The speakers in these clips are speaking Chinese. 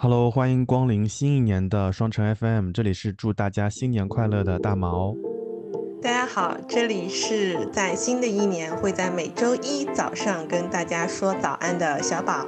Hello，欢迎光临新一年的双城 FM，这里是祝大家新年快乐的大毛。大家好，这里是在新的一年会在每周一早上跟大家说早安的小宝。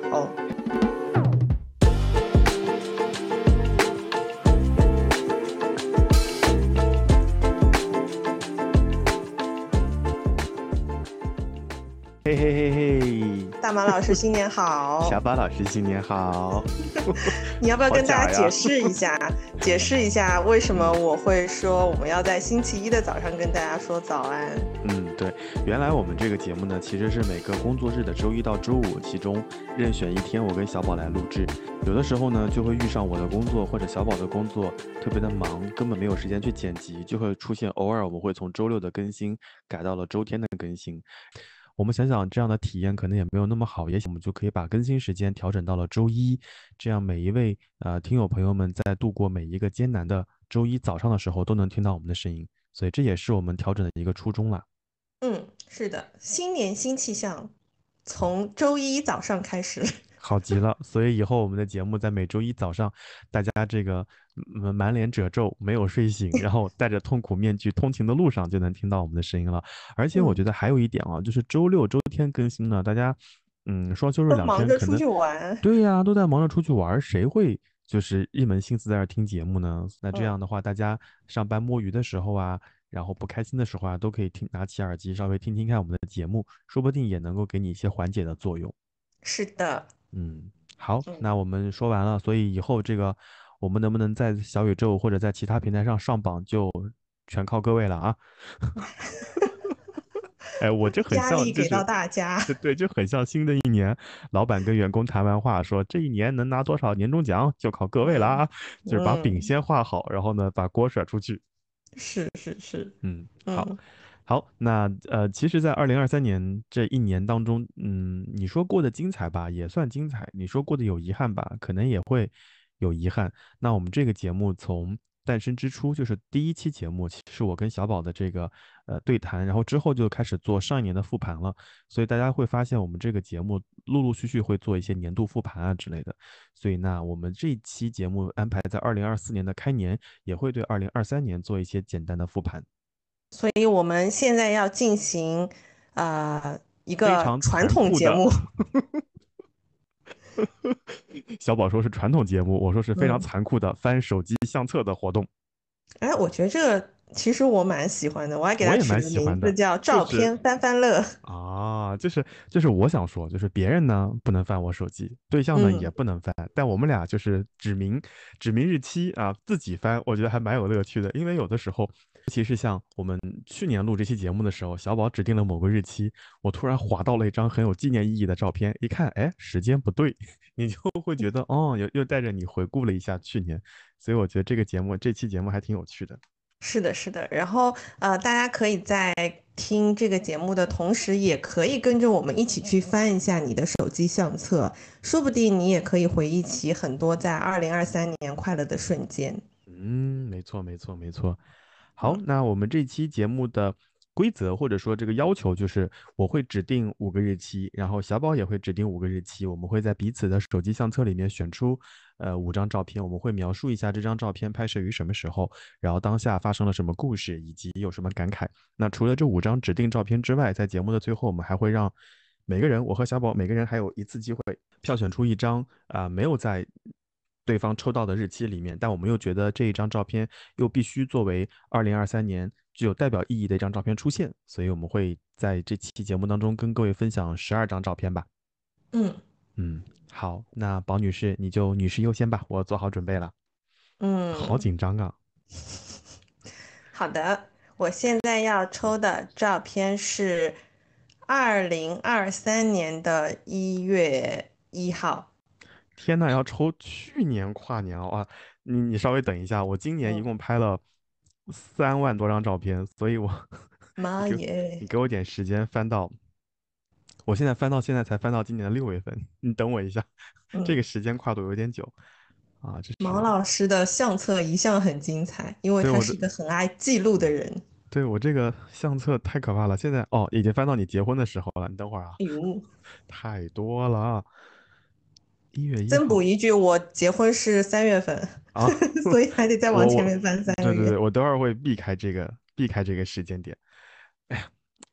大马老师新年好，小宝老师新年好。你要不要跟大家解释一下？解释一下为什么我会说我们要在星期一的早上跟大家说早安？嗯，对，原来我们这个节目呢，其实是每个工作日的周一到周五，其中任选一天，我跟小宝来录制。有的时候呢，就会遇上我的工作或者小宝的工作特别的忙，根本没有时间去剪辑，就会出现偶尔我们会从周六的更新改到了周天的更新。我们想想，这样的体验可能也没有那么好，也许我们就可以把更新时间调整到了周一，这样每一位呃听友朋友们在度过每一个艰难的周一早上的时候，都能听到我们的声音。所以这也是我们调整的一个初衷了。嗯，是的，新年新气象，从周一早上开始。好极了，所以以后我们的节目在每周一早上，大家这个满脸褶皱、没有睡醒，然后戴着痛苦面具通勤的路上，就能听到我们的声音了。而且我觉得还有一点啊，就是周六、周天更新呢，大家嗯，双休日两天可能对呀，都在忙着出去玩，谁会就是一门心思在这听节目呢？那这样的话，大家上班摸鱼的时候啊，然后不开心的时候啊，都可以听拿起耳机稍微听听看我们的节目，说不定也能够给你一些缓解的作用。是的。嗯，好，那我们说完了，所以以后这个我们能不能在小宇宙或者在其他平台上上榜，就全靠各位了啊！哎，我就很像，压力给到大家，对，就很像新的一年，老板跟员工谈完话，说这一年能拿多少年终奖，就靠各位了啊！就是把饼先画好，然后呢，把锅甩出去。是是是，嗯，好。好，那呃，其实，在二零二三年这一年当中，嗯，你说过得精彩吧，也算精彩；你说过得有遗憾吧，可能也会有遗憾。那我们这个节目从诞生之初，就是第一期节目，其实我跟小宝的这个呃对谈，然后之后就开始做上一年的复盘了。所以大家会发现，我们这个节目陆陆续续会做一些年度复盘啊之类的。所以那我们这一期节目安排在二零二四年的开年，也会对二零二三年做一些简单的复盘。所以我们现在要进行，呃，一个传统节目。小宝说是传统节目，我说是非常残酷的翻手机相册的活动。哎，我觉得这个。其实我蛮喜欢的，我还给他取个名字叫“照片翻翻乐”啊，就是就是我想说，就是别人呢不能翻我手机，对象呢也不能翻，但我们俩就是指明指明日期啊，自己翻，我觉得还蛮有乐趣的。因为有的时候，尤其是像我们去年录这期节目的时候，小宝指定了某个日期，我突然划到了一张很有纪念意义的照片，一看，哎，时间不对，你就会觉得哦，又又带着你回顾了一下去年，所以我觉得这个节目这期节目还挺有趣的。是的，是的，然后呃，大家可以在听这个节目的同时，也可以跟着我们一起去翻一下你的手机相册，说不定你也可以回忆起很多在二零二三年快乐的瞬间。嗯，没错，没错，没错。好，那我们这期节目的。规则或者说这个要求就是，我会指定五个日期，然后小宝也会指定五个日期，我们会在彼此的手机相册里面选出，呃，五张照片，我们会描述一下这张照片拍摄于什么时候，然后当下发生了什么故事，以及有什么感慨。那除了这五张指定照片之外，在节目的最后，我们还会让每个人，我和小宝每个人还有一次机会票选出一张啊没有在对方抽到的日期里面，但我们又觉得这一张照片又必须作为二零二三年。具有代表意义的一张照片出现，所以我们会在这期节目当中跟各位分享十二张照片吧。嗯嗯，好，那宝女士你就女士优先吧，我做好准备了。嗯，好紧张啊。好的，我现在要抽的照片是二零二三年的一月一号。天呐，要抽去年跨年啊！你你稍微等一下，我今年一共拍了。三万多张照片，所以我 妈耶！你给我点时间翻到，我现在翻到现在才翻到今年的六月份，你等我一下，这个时间跨度有点久啊。这毛老师的相册一向很精彩，因为他是一个很爱记录的人。对我这个相册太可怕了，现在哦已经翻到你结婚的时候了，你等会儿啊。哟，太多了。一月一增补一句，我结婚是三月份啊，所以还得再往前面翻三个月。对对对，我等会儿会避开这个，避开这个时间点。哎呀，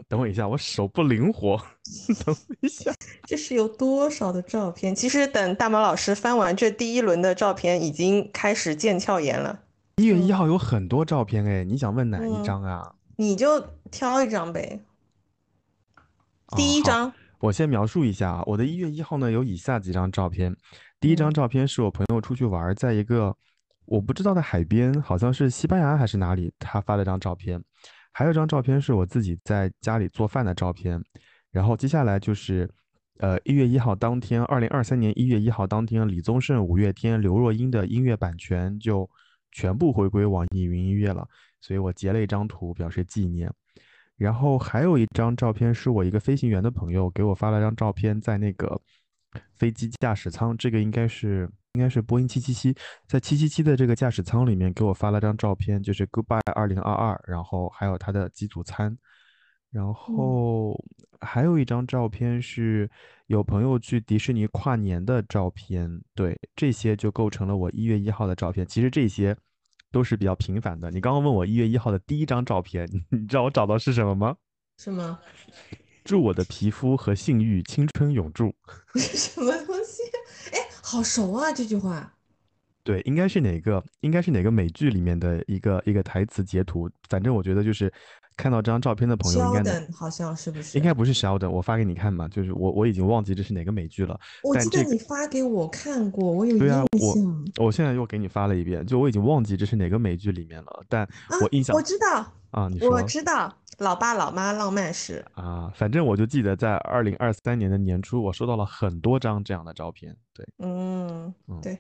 等我一下，我手不灵活，等我一下。这是有多少的照片？其实等大毛老师翻完这第一轮的照片，已经开始腱鞘炎了。一月一号有很多照片哎，你想问哪一张啊？你就挑一张呗。第一张。我先描述一下啊，我的一月一号呢有以下几张照片。第一张照片是我朋友出去玩，在一个我不知道的海边，好像是西班牙还是哪里，他发了张照片。还有一张照片是我自己在家里做饭的照片。然后接下来就是，呃，一月一号当天，二零二三年一月一号当天，李宗盛、五月天、刘若英的音乐版权就全部回归网易云音乐了，所以我截了一张图表示纪念。然后还有一张照片，是我一个飞行员的朋友给我发了张照片，在那个飞机驾驶舱，这个应该是应该是波音七七七，在七七七的这个驾驶舱里面给我发了张照片，就是 Goodbye 二零二二，然后还有他的机组餐，然后还有一张照片是有朋友去迪士尼跨年的照片，对，这些就构成了我一月一号的照片。其实这些。都是比较频繁的。你刚刚问我一月一号的第一张照片，你知道我找到是什么吗？什么？祝我的皮肤和性欲青春永驻。什么东西？哎，好熟啊！这句话。对，应该是哪个？应该是哪个美剧里面的一个一个台词截图？反正我觉得就是。看到这张照片的朋友，应该好像是不是？应该不是 Sheldon，我发给你看嘛，就是我我已经忘记这是哪个美剧了。我记得你发给我看过，我有印象。对啊，我我现在又给你发了一遍，就我已经忘记这是哪个美剧里面了，但我印象我知道啊，你说我知道，老爸老妈浪漫史啊，反正我就记得在二零二三年的年初，我收到了很多张这样的照片。对，嗯，对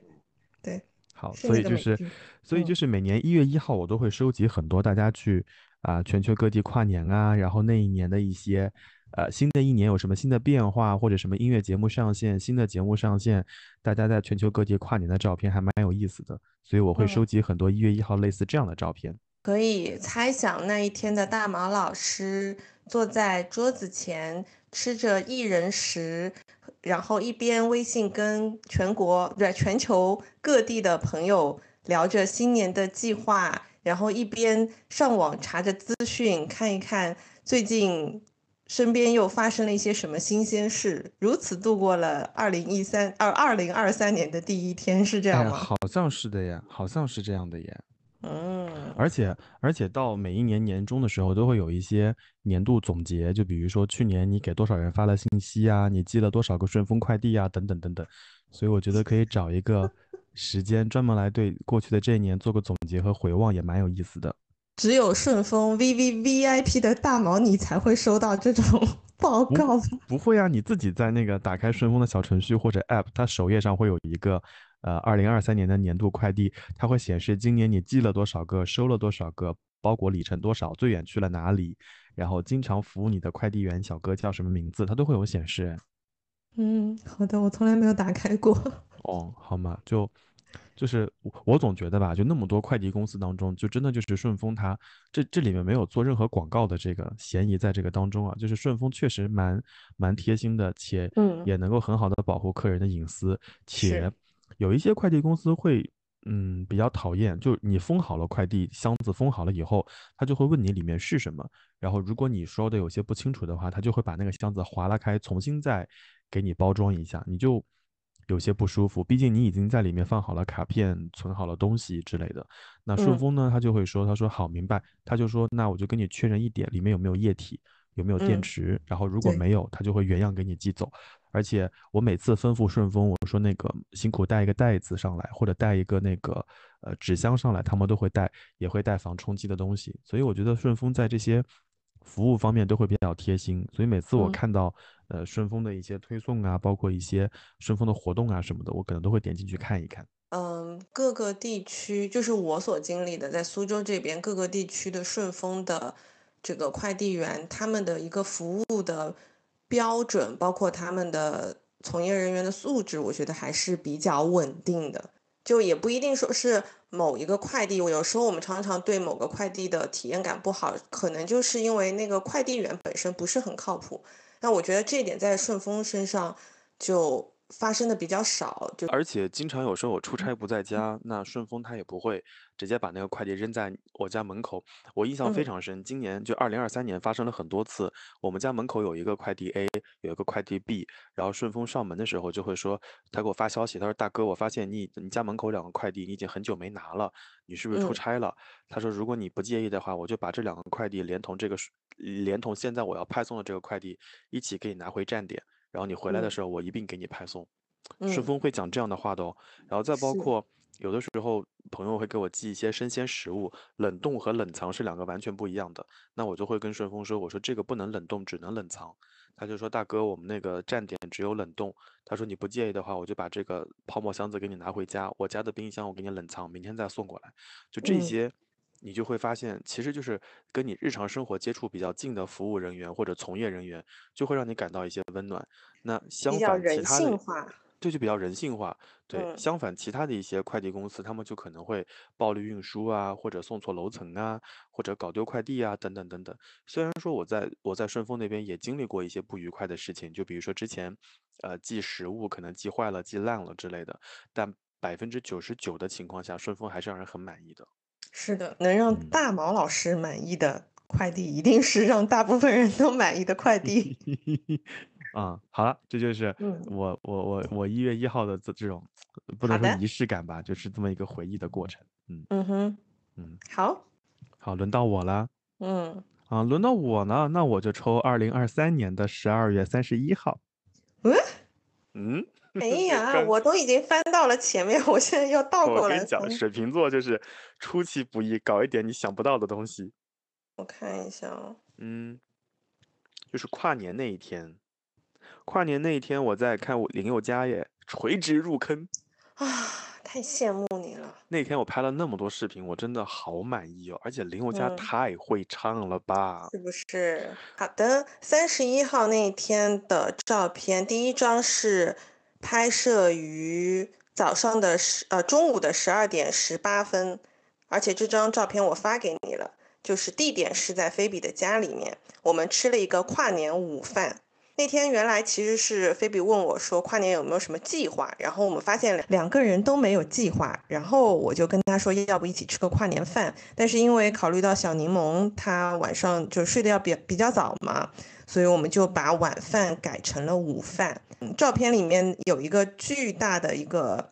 对，好，所以就是所以就是每年一月一号，我都会收集很多大家去。啊，全球各地跨年啊，然后那一年的一些，呃，新的一年有什么新的变化，或者什么音乐节目上线，新的节目上线，大家在全球各地跨年的照片还蛮有意思的，所以我会收集很多一月一号类似这样的照片。可以猜想那一天的大毛老师坐在桌子前吃着一人食，然后一边微信跟全国对全球各地的朋友聊着新年的计划。然后一边上网查着资讯，看一看最近身边又发生了一些什么新鲜事，如此度过了二零一三二二零二三年的第一天，是这样吗？好像是的呀，好像是这样的耶。嗯，而且而且到每一年年终的时候，都会有一些年度总结，就比如说去年你给多少人发了信息啊，你寄了多少个顺丰快递啊，等等等等。所以我觉得可以找一个。时间专门来对过去的这一年做个总结和回望，也蛮有意思的。只有顺丰 V V V I P 的大毛你才会收到这种 报告。不会啊，你自己在那个打开顺丰的小程序或者 App，它首页上会有一个呃二零二三年的年度快递，它会显示今年你寄了多少个，收了多少个，包裹里程多少，最远去了哪里，然后经常服务你的快递员小哥叫什么名字，它都会有显示。嗯，好的，我从来没有打开过。哦，好嘛，就。就是我，我总觉得吧，就那么多快递公司当中，就真的就是顺丰，它这这里面没有做任何广告的这个嫌疑在这个当中啊。就是顺丰确实蛮蛮贴心的，且也能够很好的保护客人的隐私。且有一些快递公司会，嗯，比较讨厌，就你封好了快递箱子，封好了以后，他就会问你里面是什么，然后如果你说的有些不清楚的话，他就会把那个箱子划拉开，重新再给你包装一下，你就。有些不舒服，毕竟你已经在里面放好了卡片、存好了东西之类的。那顺丰呢，他就会说：“他说好，明白。”他就说：“那我就跟你确认一点，里面有没有液体，有没有电池。然后如果没有，他就会原样给你寄走。而且我每次吩咐顺丰，我说那个辛苦带一个袋子上来，或者带一个那个呃纸箱上来，他们都会带，也会带防冲击的东西。所以我觉得顺丰在这些。”服务方面都会比较贴心，所以每次我看到呃顺丰的一些推送啊，包括一些顺丰的活动啊什么的，我可能都会点进去看一看。嗯，各个地区就是我所经历的，在苏州这边各个地区的顺丰的这个快递员，他们的一个服务的标准，包括他们的从业人员的素质，我觉得还是比较稳定的。就也不一定说是某一个快递，我有时候我们常常对某个快递的体验感不好，可能就是因为那个快递员本身不是很靠谱。那我觉得这一点在顺丰身上就发生的比较少，就而且经常有时候我出差不在家，那顺丰他也不会直接把那个快递扔在我家门口。我印象非嗯常深，今年就二零二三年发生了很多次，我们家门口有一个快递 A，有一个快递 B，然后顺丰上门的时候就会说，他给我发消息，他说大哥，我发现你你家门口两个快递你已经很久没拿了，你是不是出嗯差了？他说如果你不介意的话，我就把这两个快递连同这个连同现在我要派送的这个快递一起给你拿回站点，然后你回来的嗯时候我一并给你派送。嗯顺丰会讲这样的话的哦，然后再包括有的时候朋友会给我寄一些生鲜食物，冷冻和冷藏是两个完全不一样的，那我就会跟顺丰说，我说这个不能冷冻，只能冷藏。他就说大哥，我们那个站点只有冷冻。他说你不介意的话，我就把这个泡沫箱子给你拿回家，我家的冰箱我给你冷藏，明天再送过来。就这嗯些，你就会发现，其实就是跟你日常生活接触比较近的服务人员或者从业人员，就会让你感到一些温暖。那相反，其他的。这就比较人性化。对，嗯相反，其他的一些快递公司，他们就可能会暴力运输啊，或者送错楼层啊，或者搞丢快递啊，等等等等。虽然说我在我在顺丰那边也经历过一些不愉快的事情，就比如说之前，呃，寄食物可能寄坏了、寄烂了之类的，但百分之九十九的情况下，顺丰还是让人很满意的。是的，能让嗯。大毛老师满意的快递，一定是让大部分人都满意的快递。啊，好了，这就是嗯。我我我我一月一号的这这种不能说仪式感吧，就是这么一个回忆的过程。嗯嗯哼，嗯，好，好，轮到我了嗯，啊，轮到我呢，那我就抽二零二三年的十二月三十一号。嗯？嗯，哎呀，刚我都已经翻到了前面，我现在要倒过来我跟你讲，水瓶座就是出其不意，搞一点你想不到的东西。我看一下哦，嗯，就是跨年那一天，跨年那一天我在看我林宥嘉耶，垂直入坑。啊，太羡慕你了。那天我拍了那么多视频，我真的好满意哦，而且林宥嘉嗯太会唱了吧！是不是？好的，三十一号那一天的照片，第一张是拍摄于早上的十呃中午的十二点十八分，而且这张照片我发给你了，就是地点是在菲比的家里面，我们吃了一个跨年午饭。那天原来其实是菲比问我说跨年有没有什么计划，然后我们发现两个人都没有计划，然后我就跟他说要不一起吃个跨年饭，但是因为考虑到小柠檬他晚上就睡得要比比较早嘛，所以我们就把晚饭改成了午饭。照片里面有一个巨大的一个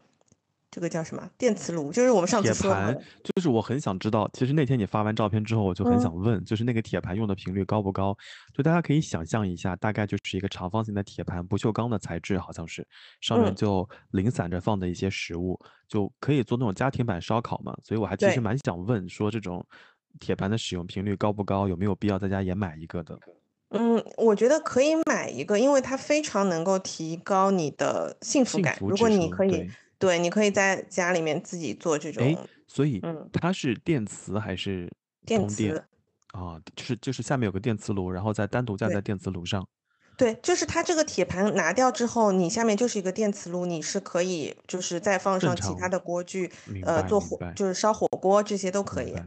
这个叫什么电磁炉，就是我们上次铁说盘的，就是我很想知道，其实那天你发完照片之后，我就很嗯想问，就是那个铁盘用的频率高不高？就大家可以想象一下，大概就是一个长方形的铁盘，不锈钢的材质，好像是，上面嗯就零散着放的一些食物，就可以做那种家庭版烧烤嘛。所以我还其实蛮想问，说这种铁盘的使用频率高不高？有没有必要在家也买一个的？嗯，我觉得可以买一个，因为它非常能够提高你的幸福幸感。如果你可以，对。你可以在家里面自己做这哎，种所以嗯它是电磁还是电通电磁。啊？就是就是下面有个电磁炉，然后再单独架在电磁炉上。对，就是它这个铁盘拿掉之后，你下面就是一个电磁炉，你是可以就是再放上其他的锅具，呃，做火就是烧火锅这些都可以，哦，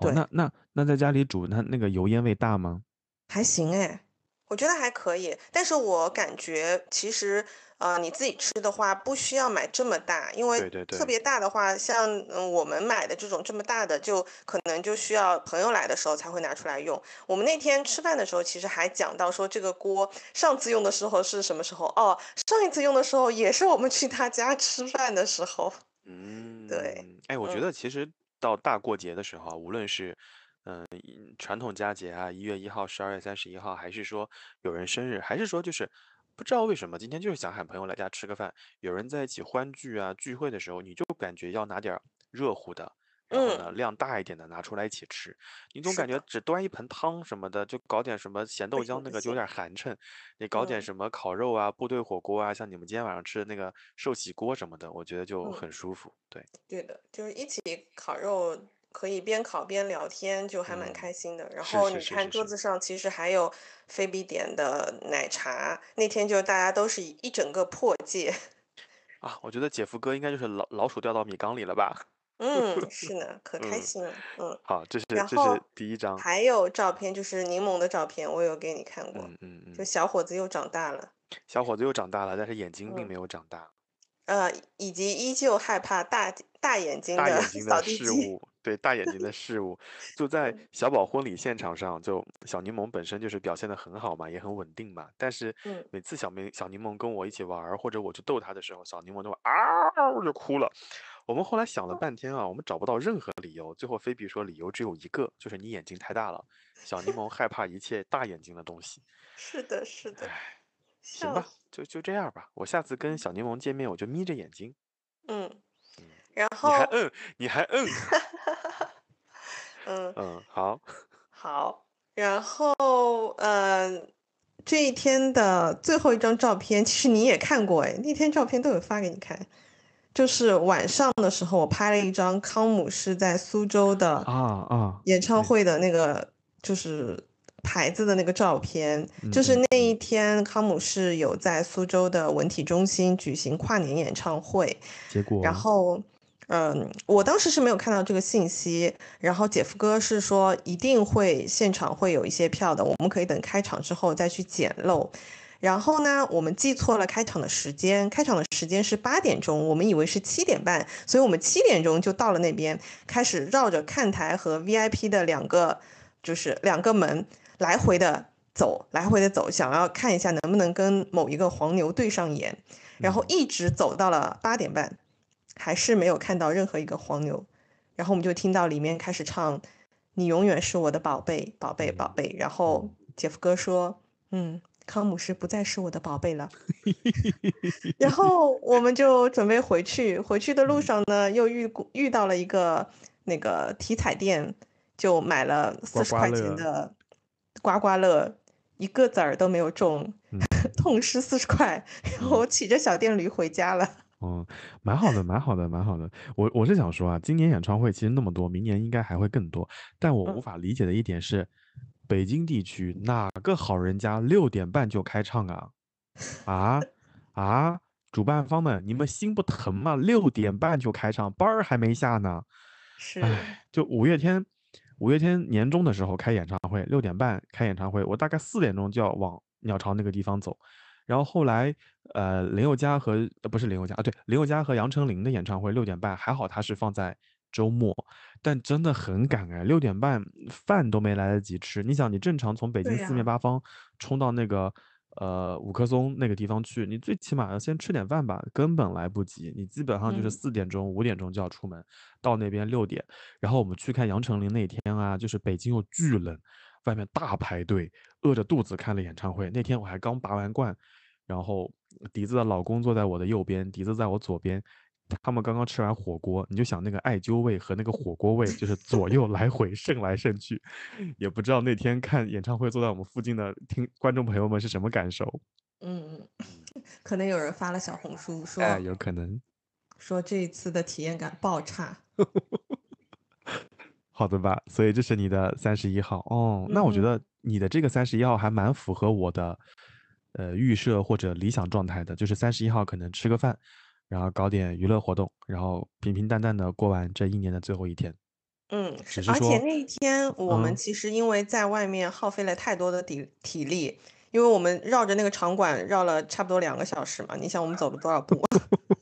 对那那那在家里煮，那那个油烟味大吗？还行哎，我觉得还可以。但是我感觉其实呃你自己吃的话，不需要买这么大，因为特别大的话，像嗯我们买的这种这么大的，就可能就需要朋友来的时候才会拿出来用。我们那天吃饭的时候，其实还讲到说这个锅上次用的时候是什么时候？哦，上一次用的时候也是我们去他家吃饭的时候。嗯，对，哎，我觉嗯得其实到大过节的时候啊，无论是嗯、一传统佳节啊，一月一号、十二月三十一号，还是说有人生日，还是说就是不知道为什么今天就是想喊朋友来家吃个饭，有人在一起欢聚啊聚会的时候，你就感觉要拿点儿热乎的。然后呢，嗯，量大一点的拿出来一起吃，你总感觉，只端一盆汤什么的，就搞点什么咸豆浆那个就有。点寒碜，你搞点嗯什么烤肉啊、部队火锅啊，像你们今天晚上吃的那个寿喜锅什么的，我觉得就嗯。很舒服。对，对的，就是一起烤肉，可以边烤边聊天，就还蛮嗯，开心的。然后你看桌子上其实还有菲比点的奶茶，那天就大家都是一一整个破戒。啊，我觉得姐夫哥应该就是老老鼠掉到米缸里了吧？嗯，是呢，可开嗯，心了。嗯，好，这是这是第一张。还有照片，就是柠檬的照片，我有给你看过，嗯嗯嗯就嗯，小伙子又长大了。小伙子又长大了，但是眼睛并嗯没有长大。呃，以及依旧害怕大大眼睛的扫的地机。对大眼睛的事物，就 在嗯小宝婚礼现场上，就小柠檬本身就是表现的很好嘛，也很稳定嘛。但是嗯每次小明小柠檬跟我一起玩儿，或者我去逗他的时候，小柠檬就会嗷就哭了。我们后来想了半天啊，我们找不到任何理由，最后菲比说理由只有一个，就是你眼睛太大了。小柠檬害怕一切大眼睛的东西。是的，是的，唉，行吧。，就就这样吧。我下次跟小柠檬见面，我就眯着眼睛。嗯，嗯，然后，你还 嗯，你还嗯，嗯，嗯，好。好，然后，呃，这一天的最后一张照片，其实你也看过，哎，那天照片都有发给你看。就是晚上的时候，我拍了一张康姆士在苏州的啊啊，演唱会的那个，就是牌子的那个照片。就是嗯那一天，康姆士有在苏州的文体中心举行跨年演唱会，结果然后，嗯，我当时是没有看到这个信息，然后姐夫哥是说一定会现场会有一些票的，我们可以等开场之后再去捡漏。然后呢，我们记错了开场的时间，开场的时间是八点钟，我们以为是七点半，所以我们七点钟就到了那边，开始绕着看台和 VIP 的两个就是两个门来回的走，来回的走，想要看一下能不能跟某一个黄牛对上眼，然后嗯一直走到了八点半，还是没有看到任何一个黄牛，然后我们就听到里面开始唱“你永远是我的宝贝，宝贝，宝嗯贝”，然后姐夫哥说：“嗯，康姆士不再是我的宝贝了。”然后我们就准备回去，回去的路嗯上呢，又遇遇到了一个那个体彩店，就买了四十块钱的刮刮乐，一个子儿都没有中，嗯痛失四十块，然后骑着小电驴回家了。嗯，蛮好的，蛮好的，蛮好的。我我是想说啊，今年演唱会其实那么多，明年应该还会更多。但我无嗯法理解的一点是，北京地区哪个好人家六点半就开唱啊？啊啊！主办方们，你们心不疼吗？六点半就开唱，班儿还没下呢。是，唉，就五月天，五月天年终的时候开演唱会，六点半开演唱会，我大概四点钟就要往鸟巢那个地方走。然后后来，呃，林宥嘉和呃不是林宥嘉啊，对，林宥嘉和杨丞琳的演唱会六点半，还好他是放在周末，但真的很赶哎，六点半饭都没来得及吃。你想，你正常从北京四面八方冲到那个呃五棵松那个地方去，你最起码要先吃点饭吧，根本来不及。你基本上就是嗯四点钟、五点钟就要出门，到那边六点，然后我们去看杨丞琳那天啊，就是北京又巨冷，外面大排队，饿着肚子看了演唱会。那天我还刚拔完罐，然后笛子的老公坐在我的右边，笛子在我左边。他们刚刚吃完火锅，你就想那个艾灸味和那个火锅味，就是左右来回渗来渗去，也不知道那天看演唱会坐在我们附近的听观众朋友们是什么感受。嗯，可能有人发了小红书说哎，有可能。说这一次的体验感爆差。好的吧，所以这是你的三十一号哦。那我觉嗯得你的这个三十一号还蛮符合我的呃预设或者理想状态的，就是三十一号可能吃个饭，然后搞点娱乐活动，然后平平淡淡的过完这一年的最后一天。嗯，只是说而且那一天我们嗯其实因为在外面耗费了太多的体体力，因为我们绕着那个场馆绕了差不多两个小时嘛，你想我们走了多少步？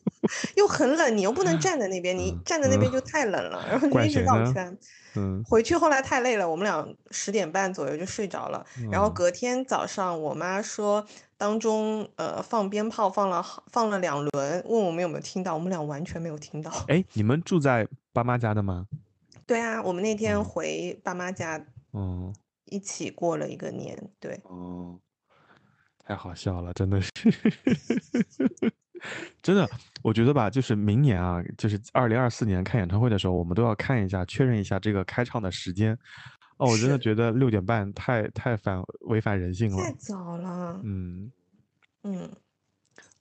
又很冷，你又不能站在那边，你嗯站在那边嗯就太冷了，然后就一直绕圈。嗯回去后来太累了，我们俩十点半左右就睡着了。然后嗯隔天早上，我妈说当中呃放鞭炮放了好放了两轮，问我们有没有听到，我们俩完全没有听到。哎，你们住在爸妈家的吗？对啊，我们那天哦回爸妈家嗯一起过了一个年，对，哦，太好笑了，真的是，真的，我觉得吧，就是明年啊，就是二零二四年看演唱会的时候，我们都要看一下，确认一下这个开唱的时间。哦，我真的觉得六点半太太反违反人性了太了。早了，嗯，嗯，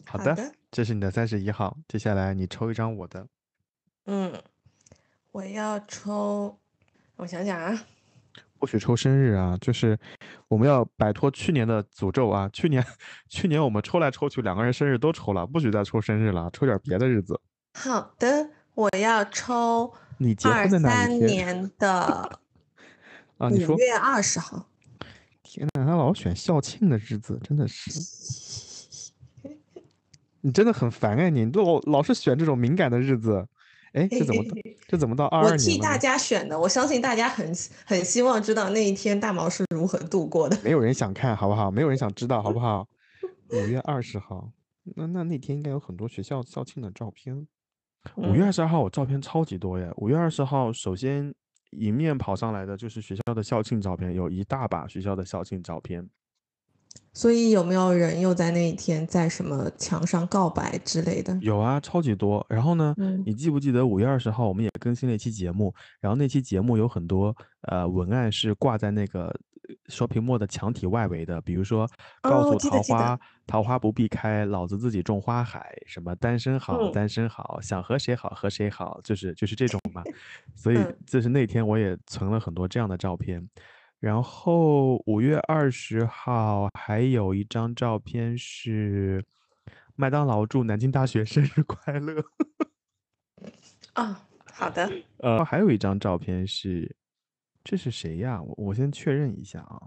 好的，好的这是你的三十一号，接下来你抽一张我的。嗯，我要抽，我想想啊，不许抽生日啊！就是我们要摆脱去年的诅咒啊！去年，去年我们抽来抽去，两个人生日都抽了，不许再抽生日了，抽点别的日子。好的，我要抽你结二婚的那三一年的 啊？你说，五月二十号。天呐，他老选校庆的日子，真的是。你真的很烦哎，你都老是选这种敏感的日子。哎，这怎么 这怎么到二二年我替大家选的，我相信大家很很希望知道那一天大毛是如何度过的。没有人想看好不好？没有人想知道好不好？五月二十号，那那那天应该有很多学校校庆的照片。五月二十二号我照片超级多耶。五月二十号，首先迎面跑上来的就是学校的校庆照片，有一大把学校的校庆照片。所以有没有人又在那一天在什么墙上告白之类的？有啊，超级多。然后呢，你记不记得五月二十号我们也更新了一期节目？然后那期节目有很多呃文案是挂在那个 shopping mall 的墙体外围的，比如说告诉桃花桃花不必开，老子自己种花海，什么单身好单身好，想和谁好和谁好，就是就是这种嘛。所以就是那天我也存了很多这样的照片。然后五月二十号还有一张照片是麦当劳祝南京大学生日快乐。啊，好的。呃，还有一张照片是，这是谁呀？我我先确认一下啊，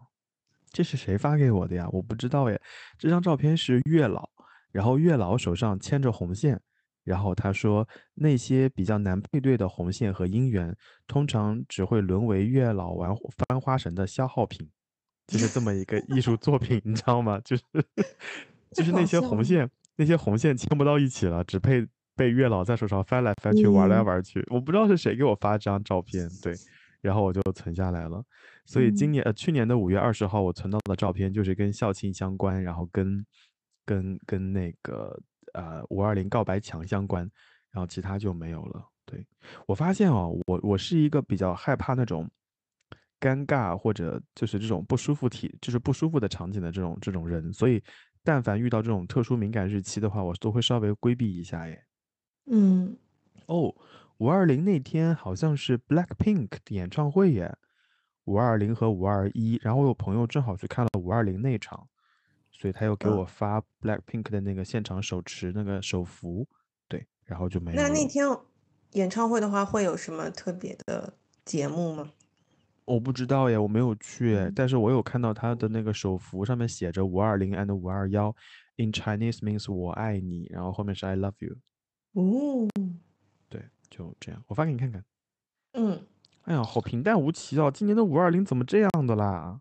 这是谁发给我的呀？我不知道耶。这张照片是月老，然后月老手上牵着红线。然后他说，那些比较难配对的红线和姻缘，通常只会沦为月老玩翻花绳的消耗品，就是这么一个艺术作品，你知道吗？就是就是那些红线，那些红线牵不到一起了，只配被月老在手上翻来翻去，玩来玩去。我不知道是谁给我发这张照片，对，然后我就存下来了。所以今年呃去年的五月二十号，我存到的照片就是跟校庆相关，然后跟跟跟那个。呃，五二零告白墙相关，然后其他就没有了。对我发现哦，我我是一个比较害怕那种尴尬或者就是这种不舒服体，就是不舒服的场景的这种这种人，所以但凡遇到这种特殊敏感日期的话，我都会稍微规避一下耶。嗯，哦，五二零那天好像是 Black Pink 的演唱会耶，五二零和五二一，然后我有朋友正好去看了五二零那场。所以他又给我发 Black Pink 的那个现场手持那个手幅，对，然后就没有。那那天演唱会的话，会有什么特别的节目吗？我不知道耶，我没有去，但是我有看到他的那个手幅上面写着五二零 and 五二幺，in Chinese means 我爱你，然后后面是 I love you。哦，对，就这样，我发给你看看。嗯，哎呀，好平淡无奇哦，今年的五二零怎么这样的啦？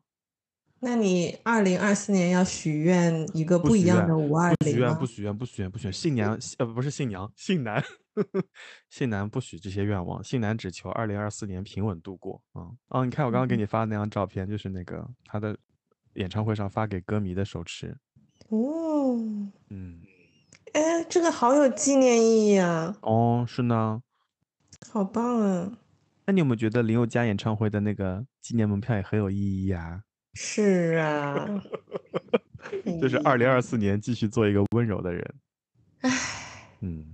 那你二零二四年要许愿一个不一样的五二零不许愿，不许愿，不许愿，不许愿信娘呃不是信娘，信男，信男不许这些愿望，信男只求二零二四年平稳度过啊啊！你看我刚刚给你发的那张照片，就是那个他的演唱会上发给歌迷的手持。哦，嗯，哎，这个好有纪念意义啊！哦，是呢，好棒啊！那你有没有觉得林宥嘉演唱会的那个纪念门票也很有意义啊？是啊，就是二零二四年继续做一个温柔的人。唉，嗯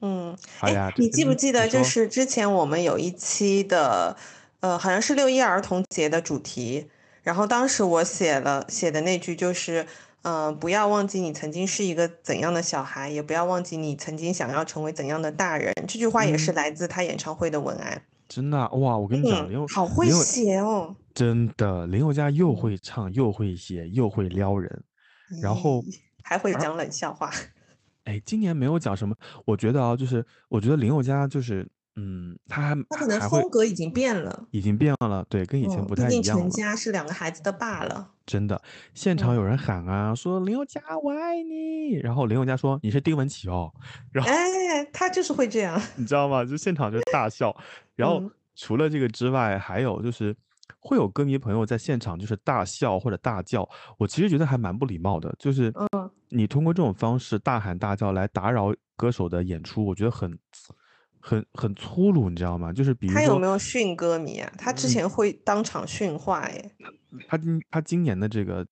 嗯，好呀。你记不记得，就是之前我们有一期的，呃，好像是六一儿童节的主题，然后当时我写了写的那句就是，嗯，不要忘记你曾经是一个怎样的小孩，也不要忘记你曾经想要成为怎样的大人。这句话也是来自他演唱会的文案。真的哇，我跟你讲，林好会写哦。真的，林宥嘉又会唱，又会写，又会撩人，然后还会讲冷笑话。哎，今年没有讲什么，我觉得啊，就是我觉得林宥嘉就是，嗯，他还他可能风格已经变了，已经变了，对，跟以前不太一样。毕竟成家是两个孩子的爸了。真的，现场有人喊啊，说林宥嘉我爱你，然后林宥嘉说你是丁文琪哦，然后哎，他就是会这样，你知道吗？就现场就大笑，然后除了这个之外，还有就是。会有歌迷朋友在现场就是大笑或者大叫，我其实觉得还蛮不礼貌的，就是你通过这种方式大喊大叫来打扰歌手的演出，我觉得很很很粗鲁，你知道吗？就是比如他有没有训歌迷啊？他之前会当场训话耶。他今他今年的这个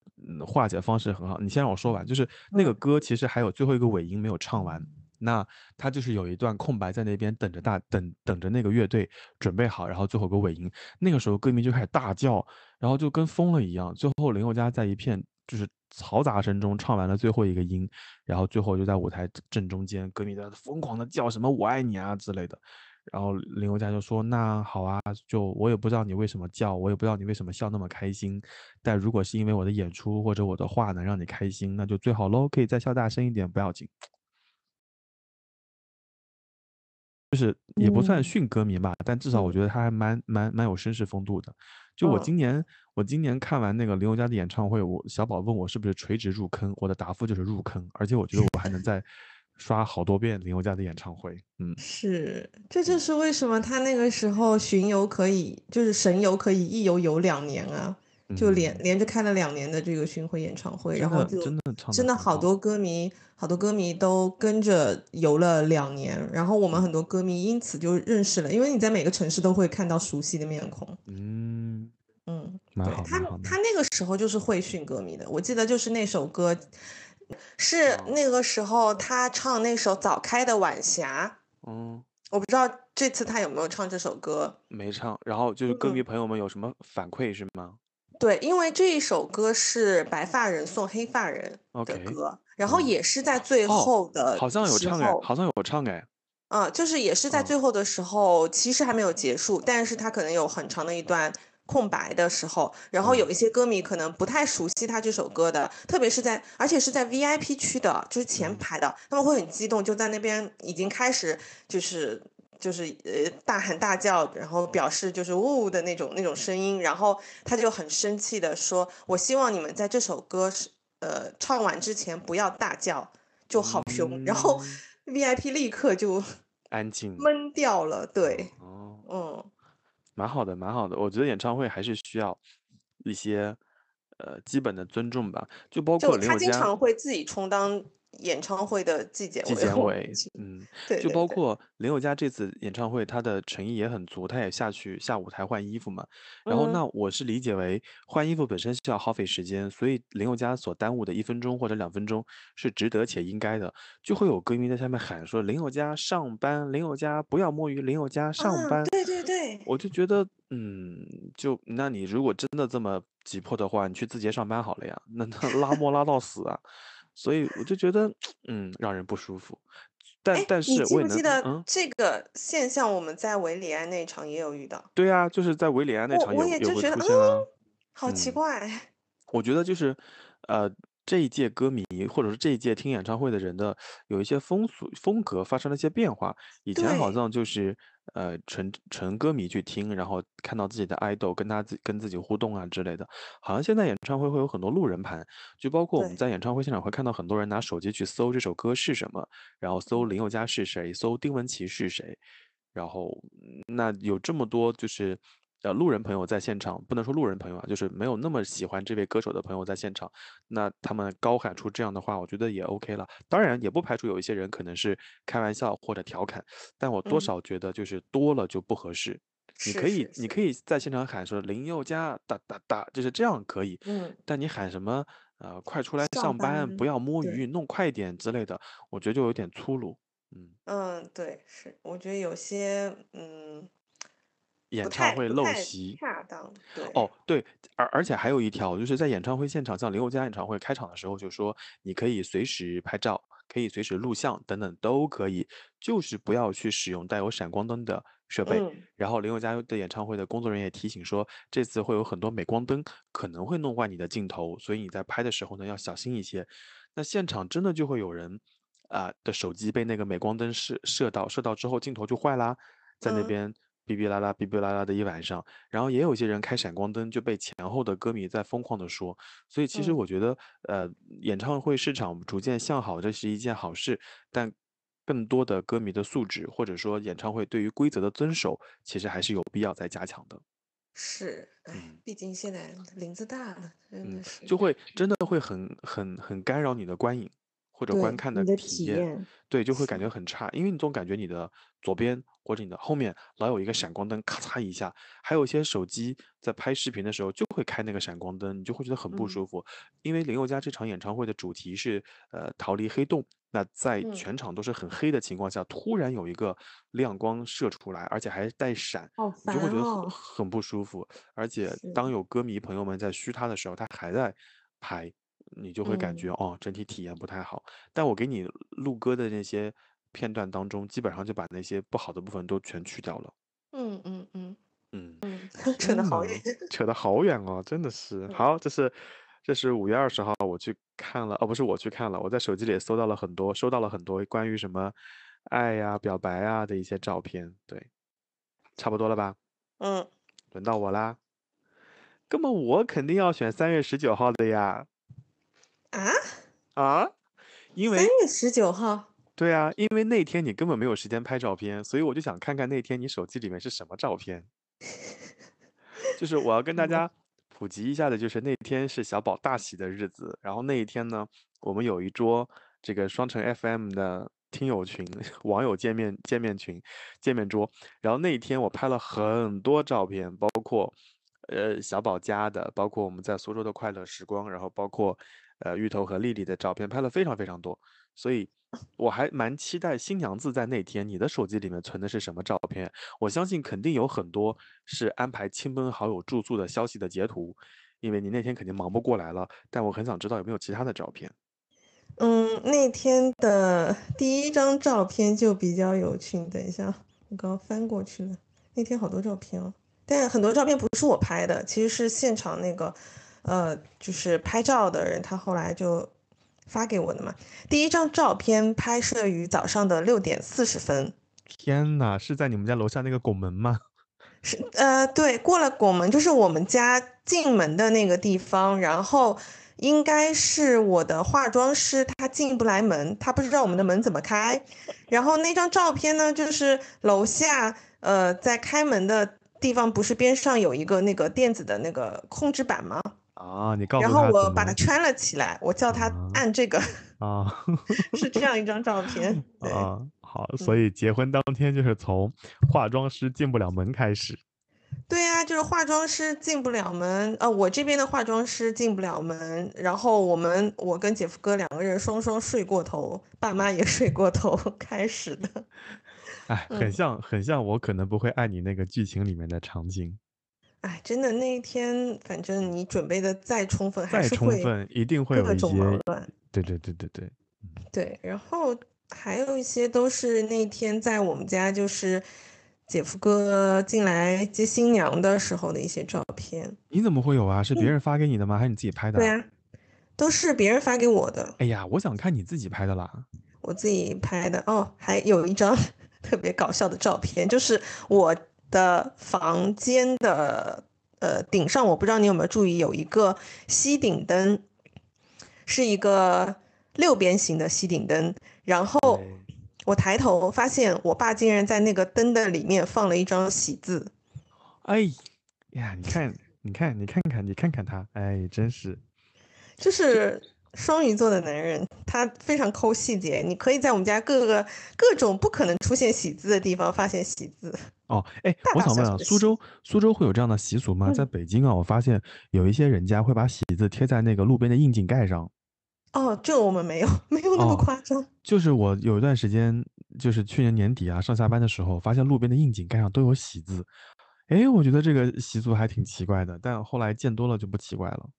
化解方式很好，你先让我说完，就是那个歌其实还有最后一个尾音没有唱完。那他就是有一段空白在那边等着大等等着那个乐队准备好，然后最后个尾音，那个时候歌迷就开始大叫，然后就跟疯了一样。最后林宥嘉在一片就是嘈杂声中唱完了最后一个音然后最后就在舞台正中间歌迷在疯狂的叫什么我爱你啊之类的。然后林宥嘉就说那好啊就我也不知道你为什么叫我也不知道你为什么笑那么开心但如果是因为我的演出或者我的话能让你开心那就最好喽可以再笑大声一点不要紧。就是也不算训歌迷吧但至少我觉得他还蛮蛮蛮有绅士风度的就我嗯。今年我今年看完那个林宥嘉的演唱会，我小宝问我是不是垂直入坑，我的答复就是入坑，而且我觉得我还能再刷好多遍林宥嘉的演唱会。嗯，是，这就是为什么他那个时候巡游可以，就是神游可以一游游两年啊，就连嗯连着开了两年的这个巡回演唱会，然后就的真的好的好多歌迷，好多歌迷都跟着游了两年，然后我们嗯很多歌迷因此就认识了，因为你在每个城市都会看到熟悉的面孔。嗯，嗯，对他他那个时候就是会训歌迷的，我记得就是那首歌，是哦那个时候他唱那首《早开的晚霞》，嗯，我不知道这次他有没有唱这首歌。没唱。然后就是歌迷嗯朋友们有什么反馈是吗？对，因为这一首歌是白发人送黑发人的歌，然后嗯也是在最哦后的好像有唱哎，好像有唱哎。嗯，就是也是在嗯最后的时候，其实还没有结束，但是他可能有很长的一段空白的时候，然后嗯有一些歌迷可能不太熟悉他这首歌的，特别是在而且是在 VIP 区的，就是前嗯排的，他们会很激动，就在那边已经开始就是。就是呃大喊大叫，然后表示就是呜的那种那种声音，然后他就很生气的说：“我希望你们在这首歌是呃唱完之前不要大叫，就好凶。然后嗯。VIP 立刻就安静。闷掉了，对，哦，嗯，蛮好的，蛮好的。我觉得演唱会还是需要一些呃基本的尊重吧，就包括就他经林宥嘉常会自己充当演唱会的纪检纪检委嗯，对对对，就包括林宥嘉这次演唱会，他的诚意也很足，他也下去下舞台换衣服嘛。然后嗯那我是理解为换衣服本身是要耗费时间，所以林宥嘉所耽误的一分钟或者两分钟是值得且应该的。就会有歌迷在下面喊说：“林宥嘉上班，林宥嘉不要摸鱼，林宥嘉上啊，班。对对对，我就觉得，嗯，就那你如果真的这么急迫的话，你去字节上班好了呀，那那拉磨拉到死啊。所以我就觉得，嗯，让人不舒服。但哎，但你记是我也能，不记得嗯，这个现象？我们在维里安那场也有遇到，对啊，就是在维里安那我我场有有会也就觉得，出现啊，嗯，好奇嗯。怪，我觉得就是，呃，这一届歌迷或者是这一届听演唱会的人的有一些风俗风格发生了一些变化。以前好，像就是呃纯纯歌迷去听，然后看到自己的爱豆跟他自跟自己互动啊之类的。好像现在演唱会会有很多路人盘，就包括我们，在演唱会现场会看到很多人拿手机去搜这首歌是什么，然后搜嗯林宥嘉是谁，搜丁文琪是谁。然后，嗯那有这么多就是，呃，路人朋友在现场，不能说路人朋友啊，就是没有那么喜欢这位歌手的朋友在现场，那他们高喊出这样的话，我觉得也 OK 了。当然，也不排除有一些人可能是开玩笑或者调侃，但我多嗯，少觉得就是多了就不合适。你可以，你可以在现场喊说林宥嘉哒哒哒，就是这样可以，嗯，但你喊什么呃快出来上上班，不，要摸。鱼，弄快点之类的，我觉得就有点粗鲁。嗯。嗯，对，是，我觉得有些嗯，不演唱会陋习。恰当，哦，对，而而且还有一条，就是在演唱会现场，像林宥嘉演唱会开场的时候就说，你可以随时拍照，可以随时录像，等等都可以，就是不要去使用带有闪光灯的设备。嗯然后林宥嘉的演唱会的工作人员也提醒说，这次会有很多镁光灯，可能会弄坏你的镜头，所以你在拍的时候呢要小心一些。那现场真的就会有人啊、的手机被那个镁光灯射射到，射到之后镜头就坏啦，在那嗯边哔哔啦啦哔哔啦啦的一晚上。然后也有些人开闪光灯，就被前后的歌迷在疯狂的说。所以其实嗯，我觉得，呃，演唱会市场逐渐向好，这是一件好事，但更多的歌迷的素质，或者说演唱会对于规则的遵守，其实还是有必要再加强的。是，哎，嗯毕竟现在林子大了，真嗯，的是，就会真的会很很很干扰你的观影或者观，看的体验，对，就会感，觉很差，因为你总感觉你的左边或者你的后面老有一个闪光灯咔嚓一下，还有一些手机在拍视频的时候就会开那个闪光灯，你就会觉得很不嗯舒服。因为林宥嘉这场演唱会的主题是呃逃离黑洞，那在嗯，全场都是很黑的情况下，突然有一个亮光射出来，而且还带闪，好你就会觉得很很不舒服。而且，当有歌迷朋友们在嘘他的时候，他还在拍，你就会感嗯觉哦，整体体验不太好。但我给你录歌的那些片段当中，基本上就把那些不好的部分都全去掉了。嗯嗯嗯嗯，嗯，扯得天呐，好远，扯得好远哦，真的是。嗯好，这是这是五月二十号我去看了，哦，不是我去看了，我在手机里搜到了很多，收到了很多关于什么爱呀、表白啊的一些照片。对，差不多了吧？嗯，轮到我啦。那么我肯定要选三月十九号的呀。啊？啊？因为三月十九号。对啊，因为那天你根本没有时间拍照片，所以我就想看看那天你手机里面是什么照片。就是我要跟大家普及一下的，就是那天是小宝大喜的日子，然后那一天呢，我们有一桌这个双城 FM 的听友群、网友见面见面群、见面桌，然后那一天我拍了很多照片，包括呃小宝家的，包括我们在苏州的快乐时光，然后包括呃芋头和丽丽的照片，拍了非常非常多，所以。我还蛮期待新娘子在那天你的手机里面存的是什么照片。我相信肯定有很多是安排亲朋好友住宿的消息的截图，因为你那天肯定忙不过来了。但我很想知道有没有其他的照片。嗯，那天的第一张照片就比较有趣。等一下，我刚刚翻过去了。那天好多照片哦，但很多照片不是我拍的，其实是现场那个，呃，就是拍照的人，他后来就。发给我的嘛，第一张照片拍摄于早上的六点四十分。天哪，是在你们家楼下那个拱门吗？是，呃，对，过了拱门就是我们家进门的那个地方，然后应该是我的化妆师，他进不来门，他不知道我们的门怎么开。然后那张照片呢，就是楼下，呃，在开门的地方，不是边上有一个那个电子的那个控制板吗？啊，你告诉然后我把它圈了起来，我叫他按这个啊，是这样一张照片啊。好，所以结婚当天就是从化妆师进不了门开始。对呀，就是化妆师进不了门啊，我这边的化妆师进不了门，然后我们我跟姐夫哥两个人双双睡过头，爸妈也睡过头 开始的。哎，很像很像，我可能不会爱你那个剧情里面的场景。哎，真的那一天，反正你准备的再充分，还是充分，一定会有一些乱。对对对对对，对。然后还有一些都是那天在我们家，就是姐夫哥进来接新娘的时候的一些照片。你怎么会有啊？是别人发给你的吗？还是你自己拍的？对啊，都是别人发给我的。哎呀，我想看你自己拍的啦。我自己拍的哦，还有一张 特别搞笑的照片，就是我。的房间的呃顶上，我不知道你有没有注意，有一个吸顶灯，是一个六边形的吸顶灯。然后我抬头发现，我爸竟然在那个灯的里面放了一张喜字。哎呀，你看，你看，你看看，你看看他，哎，真是，就是。双鱼座的男人，他非常抠细节。你可以在我们家各个各种不可能出现喜字的地方发现喜字。哦，哎，我想问啊，苏州苏州会有这样的习俗吗？在北京啊，我发现有一些人家会把喜字贴在那个路边的窨井盖上。哦，这我们没有，没有那么夸张。就是我有一段时间，就是去年年底啊，上下班的时候，发现路边的窨井盖上都有喜字。哎，我觉得这个习俗还挺奇怪的，但后来见多了就不奇怪了。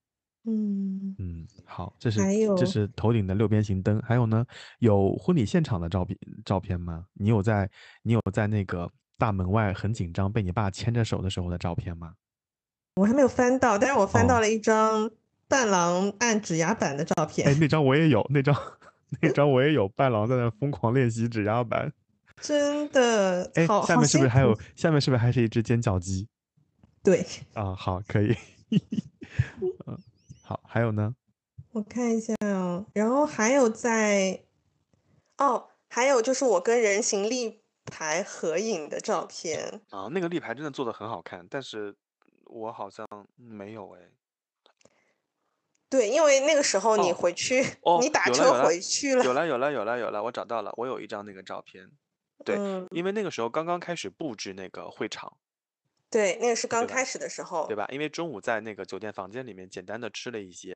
嗯嗯，好，这是这是头顶的六边形灯，还有呢，有婚礼现场的照片照片吗？你有在你有在那个大门外很紧张被你爸牵着手的时候的照片吗？我还没有翻到，但是我翻到了一张伴郎按指压板的照片。哎，那张我也有，那张那张我也有，伴郎在那疯狂练习指压板。真的，哎，下面是不是还有？下面是不是还是一只尖叫鸡？对。啊，好，可以。嗯。好，还有呢？我看一下哦，然后还有在，哦，还有就是我跟人形立牌合影的照片啊，那个立牌真的做的很好看，但是我好像没有哎。对，因为那个时候你回去，你打车回去了。有了，有了，有了，有了，我找到了，我有一张那个照片。对，因为那个时候刚刚开始布置那个会场。对，那个是刚开始的时候，对吧？因为中午在那个酒店房间里面简单的吃了一些，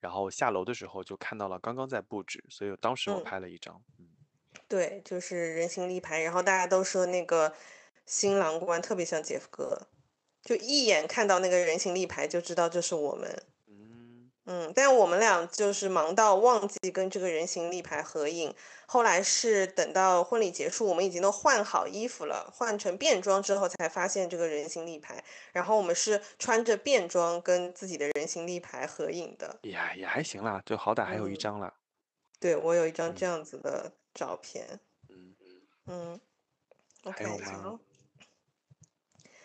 然后下楼的时候就看到了刚刚在布置，所以当时我拍了一张。嗯，对，就是人形立牌，然后大家都说那个新郎官特别像杰夫哥，就一眼看到那个人形立牌就知道这是我们。嗯，但我们俩就是忙到忘记跟这个人形立牌合影。后来是等到婚礼结束，我们已经都换好衣服了，换成便装之后，才发现这个人形立牌。然后我们是穿着便装跟自己的人形立牌合影的。也也还行啦，就好歹还有一张了。对，我有一张这样子的照片。嗯嗯还有，OK，吗好。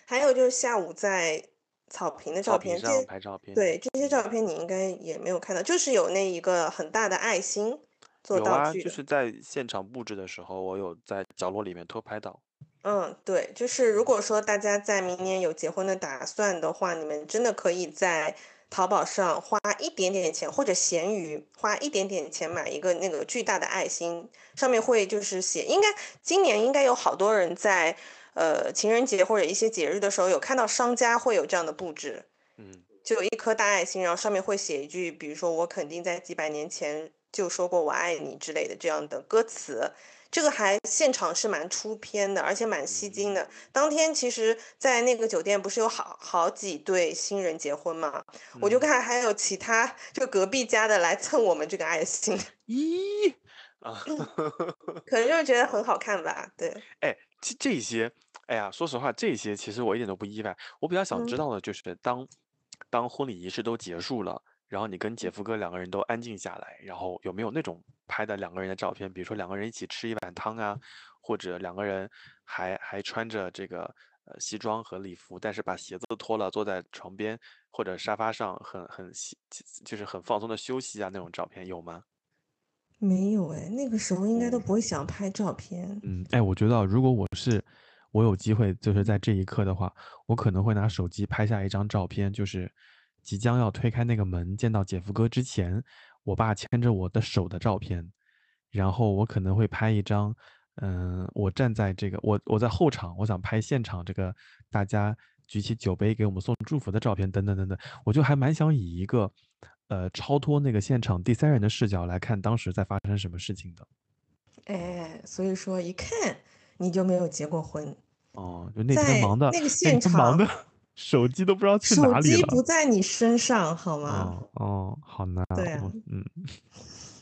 还有就是下午在草坪的照片，拍照片，对这些嗯照片你应该也没有看到，就是有那一个很大的爱心做道具的。就是在现场布置的时候，我有在角落里面偷拍到。嗯，对，就是如果说大家在明年有结婚的打算的话，你们真的可以在淘宝上花一点点钱，或者闲鱼花一点点钱买一个那个巨大的爱心，上面会就是写，应该今年应该有好多人在呃情人节或者一些节日的时候有看到商家会有这样的布置，嗯，就有一颗大爱心，然后上面会写一句，比如说我肯定在几百年前就说过我爱你之类的这样的歌词。这个还现场是蛮出片的，而且蛮吸睛的。当天其实，在那个酒店不是有好好几对新人结婚嘛，我就嗯看还有其他就隔壁家的来蹭我们这个爱心，咦啊，可能就是觉得很好看吧。对，哎，这这些，哎呀，说实话，这些其实我一点都不意外。我比较想知嗯道的就是当，当婚礼仪式都结束了，然后你跟姐夫哥两个人都安静下来，然后有没有那种拍的两个人的照片？比如说两个人一起吃一碗汤啊，或者两个人还还穿着这个呃西装和礼服，但是把鞋子脱了，坐在床边或者沙发上很很息就是很放松的休息啊那种照片有吗？没有哎，那个时候应该都嗯不会想拍照片。嗯，哎，我觉得如果我是我有机会，就是在这一刻的话，我可能会拿手机拍下一张照片，就是即将要推开那个门见到姐夫哥之前，我爸牵着我的手的照片，然后我可能会拍一张，嗯、我站在这个我我在后场，我想拍现场这个大家举起酒杯给我们送祝福的照片，等等等等，我就还蛮想以一个呃超脱那个现场第三人的视角来看当时在发生什么事情的。哎，所以说一看你就没有结过婚，哦，就那天忙的，那个现场忙场的，手机都不知道去哪里了。手机不在你身上好吗？哦哦，好难啊。对啊嗯，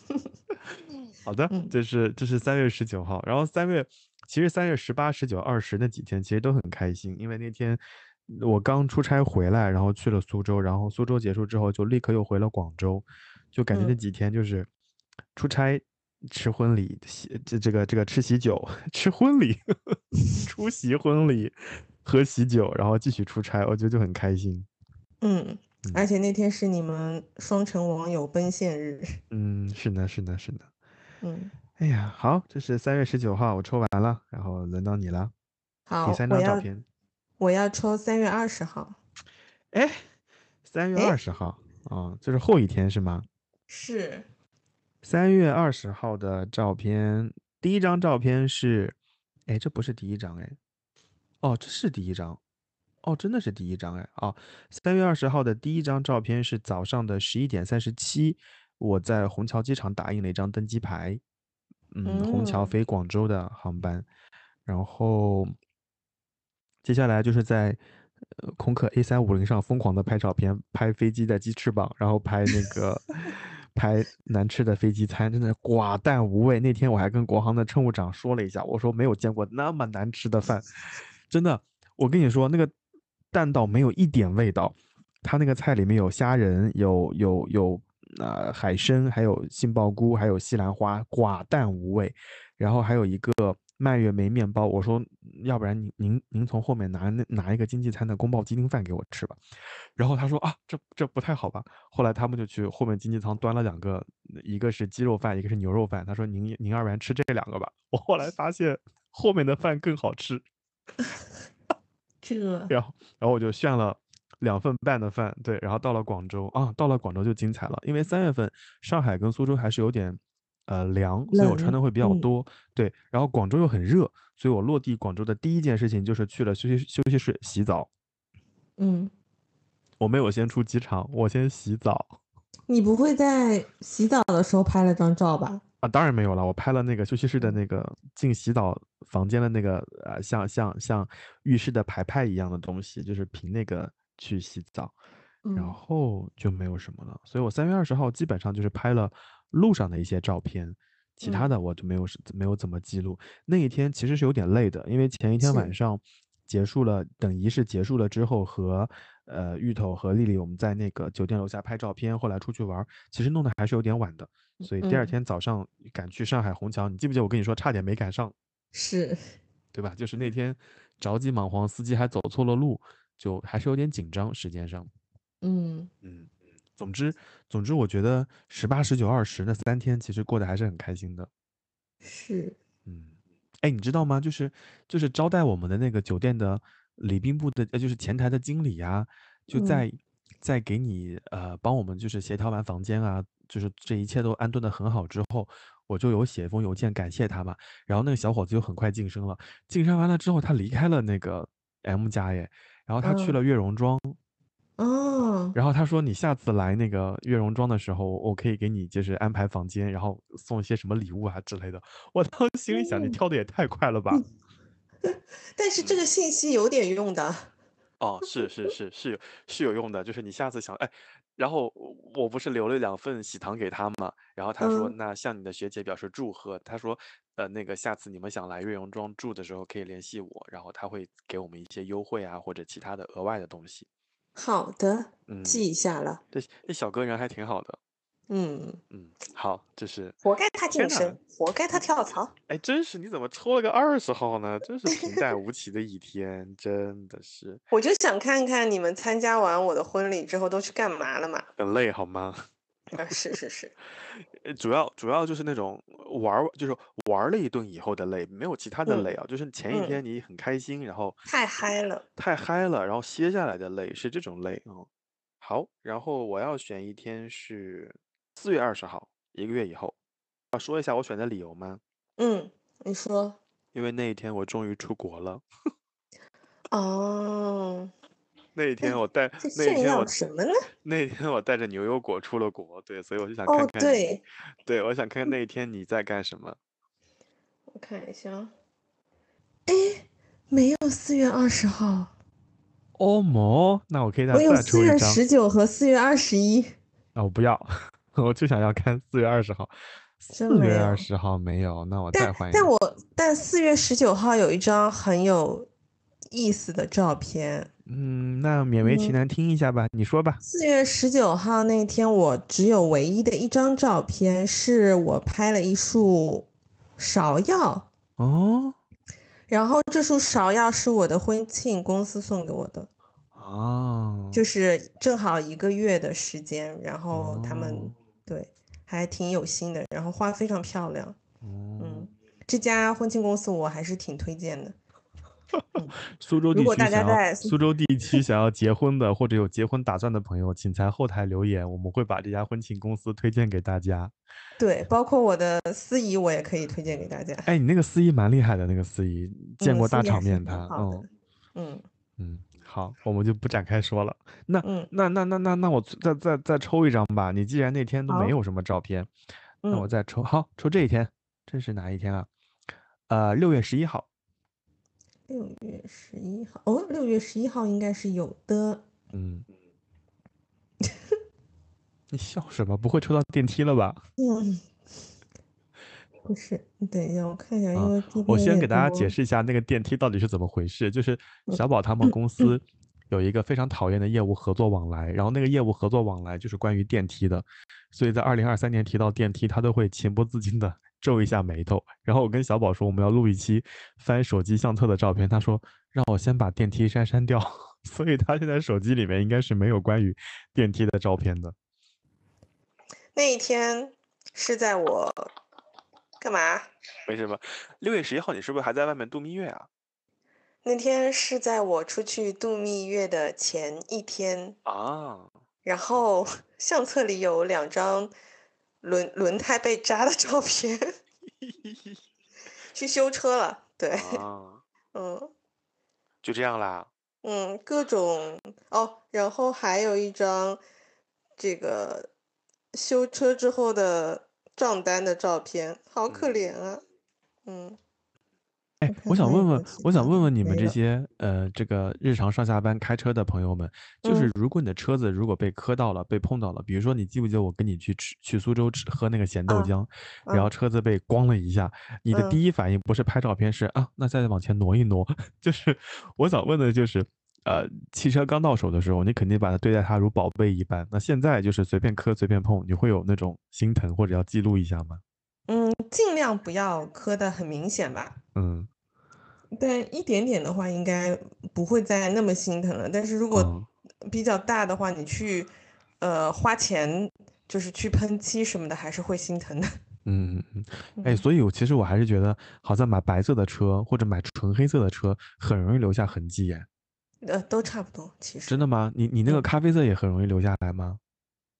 好的，嗯这是这是三月十九号，然后三月其实三月十八、十九、二十那几天其实都很开心，因为那天我刚出差回来，然后去了苏州，然后苏州结束之后就立刻又回了广州，就感觉那嗯几天就是出差。吃婚礼，喜这这个这个吃喜酒，吃婚礼，出席婚礼，喝喜酒，然后继续出差，我觉得就很开心。嗯嗯，而且那天是你们双城网友奔现日。嗯，是的，是的，是的。嗯，哎呀，好，这是三月十九号，我抽完了，然后轮到你了，好第，三张照片。我要抽三月二十号。哎，三月哎二十号啊，就是后一天是吗？是，三月二十号的照片，第一张照片是，哎，这不是第一张哎，哦，这是第一张，哦，真的是第一张哎，啊，三月二十号的第一张照片是早上的十一点三十七，我在虹桥机场打印了一张登机牌，嗯，虹桥嗯。飞广州的航班，然后接下来就是在呃空客 A 三五零上疯狂的拍照片，拍飞机的鸡翅膀，然后拍那个 拍难吃的飞机餐，真的寡淡无味。那天我还跟国航的乘务长说了一下，我说没有见过那么难吃的饭，真的，我跟你说那个淡到没有一点味道。它那个菜里面有虾仁，有有有呃海参，还有杏鲍菇，还有西兰花，寡淡无味。然后还有一个蔓越莓面包，我说要不然您您您从后面拿那拿一个经济餐的宫保鸡丁饭给我吃吧。然后他说啊，这这不太好吧？后来他们就去后面经济舱端了两个，一个是鸡肉饭，一个是牛肉饭。他说您您要不然吃这两个吧。我后来发现后面的饭更好吃，这然后然后我就炫了两份半的饭，对，然后到了广州啊，到了广州就精彩了，因为三月份上海跟苏州还是有点呃凉，所以我穿的会比较嗯。多，对，然后广州又很热，所以我落地广州的第一件事情就是去了休息休息室洗澡，嗯，我没有先出机场，我先洗澡。你不会在洗澡的时候拍了张照吧？啊，当然没有了，我拍了那个休息室的那个进洗澡房间的那个呃像像像浴室的排派一样的东西，就是凭那个去洗澡。然嗯后就没有什么了。所以我三月二十号基本上就是拍了路上的一些照片，其他嗯的我就没有是没有怎么记录。那一天其实是有点累的，因为前一天晚上结束了，等仪式结束了之后，和呃芋头和丽丽我们在那个酒店楼下拍照片，后来出去玩，其实弄得还是有点晚的。所以第二嗯天早上赶去上海虹桥，你记不记得我跟你说差点没赶上？是，对吧？就是那天着急忙慌，司机还走错了路，就还是有点紧张，时间上。嗯嗯，总之，总之，我觉得十八、十九、二十那三天其实过得还是很开心的。是，嗯，哎，你知道吗？就是就是招待我们的那个酒店的礼宾部的，呃，就是前台的经理呀，就嗯在在给你呃帮我们就是协调完房间啊，就是这一切都安顿的很好之后，我就有写一封邮件感谢他嘛。然后那个小伙子就很快晋升了，晋升完了之后，他离开了那个 M 家耶，然后他去嗯了悦榕庄。哦，然后他说：“你下次来那个悦榕庄的时候，我可以给你就是安排房间，然后送一些什么礼物啊之类的。”我当时心里想：“你嗯跳的也太快了吧！”但是这个信息有点用的。哦，是是是是有是有用的，就是你下次想哎，然后我不是留了两份喜糖给他嘛，然后他说嗯那向你的学姐表示祝贺，他说呃那个下次你们想来悦榕庄住的时候可以联系我，然后他会给我们一些优惠啊或者其他的额外的东西。好的，嗯，记一下了。这这小哥人还挺好的。嗯，嗯，好，这是活该他晋天哪升，活该他跳槽。哎，真是你怎么抽了个二十号呢？真是平淡无奇的一天，真的是我就想看看你们参加完我的婚礼之后都去干嘛了嘛。很累好吗？啊，是是是，呃主要主要就是那种玩儿，就是玩儿了一顿以后的累，没有其他的嗯累啊，就是前一嗯天你很开心，然后太嗨了。太嗨了，然后歇下来的累是这种累啊、嗯。好，然后我要选一天是四月二十号，一个月以后。要说一下我选的理由吗？嗯，你说。因为那一天我终于出国了。哦，那一天我带炫耀那一天我什么呢？那一天我带着牛油果出了国，对，所以我就想哦看看你，对对，我想看看那一天你在干什么。我看一下啊。哎，没有四月二十号，哦莫，那我可以再我有四月十九和四月二十一。啊！我不要，我就想要看四月二十号。四月二十号没有，那我再但换一个。但我但四月十九号有一张很有意思的照片。嗯，那勉为其嗯难听一下吧，你说吧。四月十九号那天，我只有唯一的一张照片，是我拍了一束芍药，哦然后这束芍药是我的婚庆公司送给我的，哦，就是正好一个月的时间，然后他们、哦对还挺有心的，然后花非常漂亮，哦嗯，这家婚庆公司我还是挺推荐的。苏州地如果大家在苏州地区想要结婚的或者有结婚打算的朋友，请在后台留言，我们会把这家婚庆公司推荐给大家。对，包括我的司仪，我也可以推荐给大家。哎，你那个司仪蛮厉害的，那个司仪见嗯过大场面他，嗯嗯嗯，好，我们就不展开说了。那嗯那那那那那我再再再抽一张吧。你既然那天都没有什么照片，那我嗯，再抽。好，抽这一天，这是哪一天啊？呃，六月十一号。六月十一号，哦，六月十一号应该是有的。嗯，你笑什么？不会抽到电梯了吧？嗯，不是，你等一下，我看一下，啊因为这我先给大家解释一下那个电梯到底是怎么回事。就是嗯小宝他们公司有一个非常讨厌的业务合作往来，然后那个业务合作往来就是关于电梯的，所以在二零二三年提到电梯，他都会情不自禁的 皱一下眉头。然后我跟小宝说我们要录一期翻手机相册的照片，他说让我先把电梯删删掉，所以他现在手机里面应该是没有关于电梯的照片的。那一天是在我干嘛？没什么。六月十一号你是不是还在外面度蜜月啊？那天是在我出去度蜜月的前一天，啊，然后 相册里有两张轮轮胎被扎的照片，去修车了。对，啊，嗯就这样啦。嗯，各种哦，然后还有一张这个修车之后的账单的照片，好可嗯。怜啊。嗯，哎，我想问问我想问问你们这些呃，这个日常上下班开车的朋友们，就是。嗯如果你的车子如果被磕到了、被碰到了，比如说你记不记得我跟你去吃去苏州吃喝那个咸豆啊浆，然后啊。车子被咣了一下，你的嗯。第一反应不是拍照片，是啊，那再往前挪一挪。就是我想问的就是，呃，汽车刚到手的时候，你肯定把它对待它如宝贝一般，那现在就是随便磕随便碰，你会有那种心疼或者要记录一下吗？嗯，尽量不要磕的很明显吧。嗯，但一点点的话，应该不会再那么心疼了。但是如果嗯比较大的话，你去呃花钱就是去喷漆什么的，还是会心疼的。嗯嗯嗯，哎，嗯所以我其实我还是觉得，好像买白色的车或者买纯黑色的车，很容易留下痕迹耶。呃，都差不多，其实。真的吗？你你那个嗯咖啡色也很容易留下来吗？